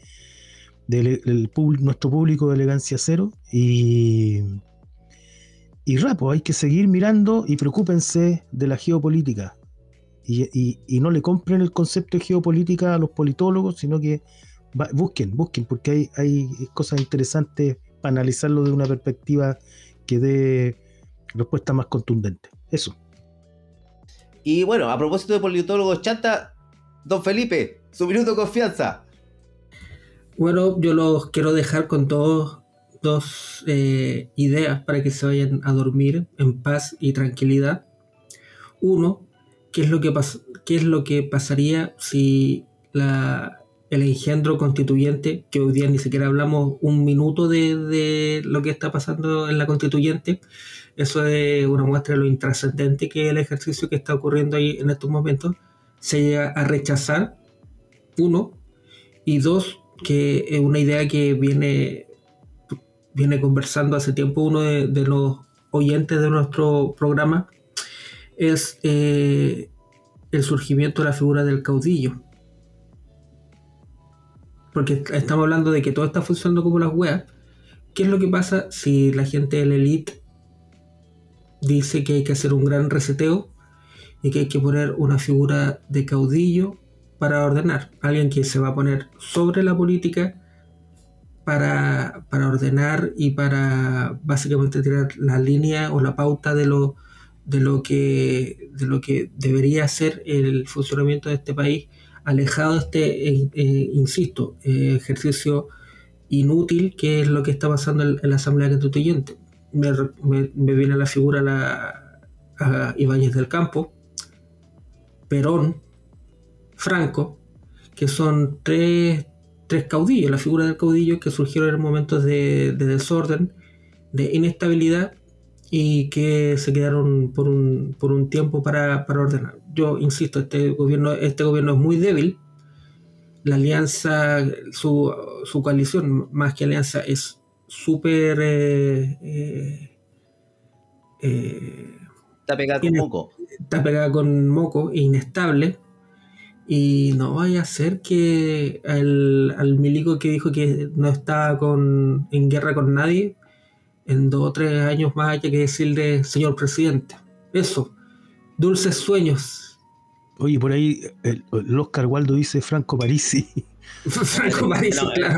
Speaker 3: nuestro público de Elegancia Cero. Y, y rapo, hay que seguir mirando y preocúpense de la geopolítica y, no le compren el concepto de geopolítica a los politólogos, sino que busquen, busquen, porque hay, hay cosas interesantes para analizarlo de una perspectiva que dé respuesta más contundente. Eso.
Speaker 1: Y bueno, a propósito de politólogos chanta, don Felipe, su minuto de confianza.
Speaker 2: Bueno, yo los quiero dejar con dos, dos eh, ideas para que se vayan a dormir en paz y tranquilidad. Uno, qué es lo que, qué es lo que pasaría si la, el engendro constituyente, que hoy día ni siquiera hablamos un minuto de, lo que está pasando en la constituyente, eso es una muestra de lo intrascendente que es el ejercicio que está ocurriendo ahí en estos momentos, se llega a rechazar, uno, y dos, que es una idea que viene, viene conversando hace tiempo uno de, de los oyentes de nuestro programa, es eh, el surgimiento de la figura del caudillo. Porque estamos hablando de que todo está funcionando como las weas. ¿Qué es lo que pasa si la gente de la elite dice que hay que hacer un gran reseteo y que hay que poner una figura de caudillo para ordenar? Alguien que se va a poner sobre la política para, para ordenar y para básicamente tirar la línea o la pauta de lo de lo que, de lo que debería ser el funcionamiento de este país, alejado de este, eh, eh, insisto, eh, ejercicio inútil que es lo que está pasando en, la Asamblea Constituyente. Me, me, viene la figura la, a Ibáñez del Campo, Perón, Franco, que son tres, tres caudillos, la figura del caudillo que surgieron en momentos de desorden, de inestabilidad y que se quedaron por un, por un tiempo para, para, ordenar. Yo insisto, este gobierno, este gobierno es muy débil. La alianza, su, su coalición, más que alianza, es súper... Eh, eh,
Speaker 1: eh, está pegada con moco.
Speaker 2: Está pegada con moco, inestable. Y no vaya a ser que al, al milico que dijo que no estaba con, en guerra con nadie, en dos o tres años más hay que decirle, señor presidente. Eso, dulces sueños.
Speaker 3: Oye, por ahí el, Oscar Waldo dice Franco Parisi.
Speaker 1: Franco Parisi, claro.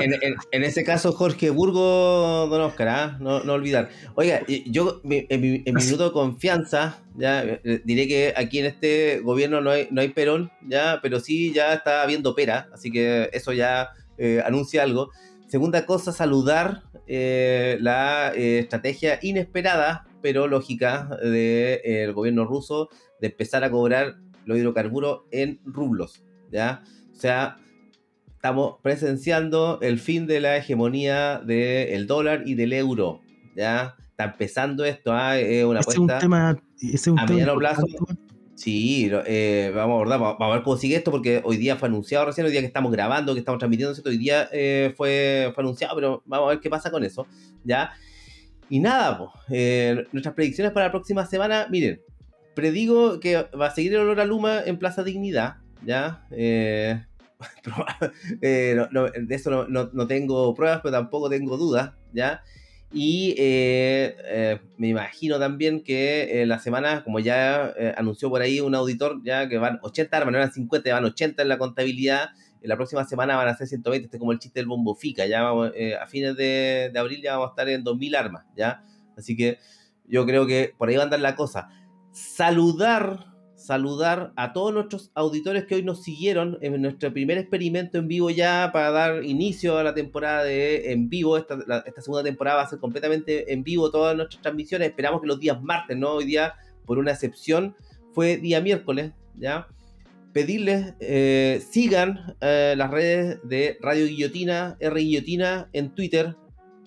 Speaker 1: En, ese caso, Jorge Burgo, don Oscar, ¿ah? no, olvidar. Oiga, yo en mi, minuto de confianza, ya eh, diré que aquí en este gobierno no hay, no hay Perón, ya, pero sí ya está habiendo pera, así que eso ya eh, anuncia algo. Segunda cosa, saludar eh, la eh, estrategia inesperada, pero lógica, del de, eh, gobierno ruso de empezar a cobrar los hidrocarburos en rublos. ¿ya? O sea, estamos presenciando el fin de la hegemonía del dólar y del euro. ¿ya? Está empezando esto, ¿ah? es una apuesta a mediano plazo. Sí, eh, vamos a vamos a ver cómo sigue esto, porque hoy día fue anunciado recién, hoy día que estamos grabando, que estamos transmitiendo, ¿cierto? hoy día eh, fue, anunciado, pero vamos a ver qué pasa con eso, ¿ya? Y nada, pues, nuestras predicciones para la próxima semana, miren, predigo que va a seguir el olor a Luma en Plaza Dignidad, ¿ya? de eso no, no, tengo pruebas, pero tampoco tengo dudas, ¿ya? Y eh, eh, me imagino también que la semana, como ya eh, anunció por ahí un auditor, ya que van 80 armas, no eran 50, van 80 en la contabilidad. La próxima semana van a ser 120, este es como el chiste del bombo FICA. Ya a fines de, de, abril ya vamos a estar en 2000 armas, ¿ya? Así que yo creo que por ahí va a andar la cosa. Saludar, saludar a todos nuestros auditores que hoy nos siguieron en nuestro primer experimento en vivo ya para dar inicio a la temporada de en vivo. Esta, esta segunda temporada va a ser completamente en vivo todas nuestras transmisiones. Esperamos que los días martes, ¿no? Hoy día, por una excepción, fue día miércoles, ¿ya? Pedirles, eh, sigan eh, las redes de Radio Guillotina, R Guillotina en Twitter,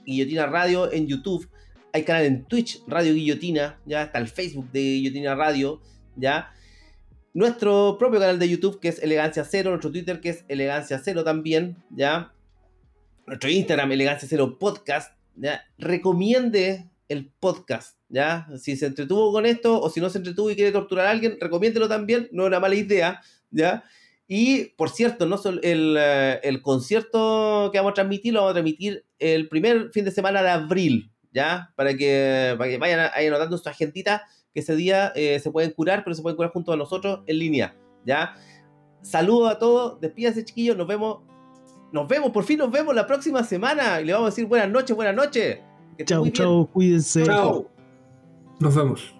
Speaker 1: Guillotina Radio en YouTube. Hay canal en Twitch, Radio Guillotina, ya está el Facebook de Guillotina Radio, ya nuestro propio canal de YouTube que es Elegancia Cero, nuestro Twitter que es Elegancia Cero también, ¿ya? Nuestro Instagram, Elegancia Cero Podcast, ¿ya? Recomiende el podcast, ¿ya? Si se entretuvo con esto o si no se entretuvo y quiere torturar a alguien, recomiéndelo también, no es una mala idea, ¿ya? Y, por cierto, no el, eh, el concierto que vamos a transmitir lo vamos a transmitir el primer fin de semana de abril, ¿ya? Para que, para que vayan ahí anotando su agendita que ese día eh, se pueden curar, pero se pueden curar junto a nosotros en línea, ¿ya? Saludos a todos, despídase chiquillos, nos vemos, nos vemos, por fin nos vemos la próxima semana y le vamos a decir buenas noches, buenas noches.
Speaker 3: Chao, chao, cuídense.
Speaker 2: Chao. Nos vemos.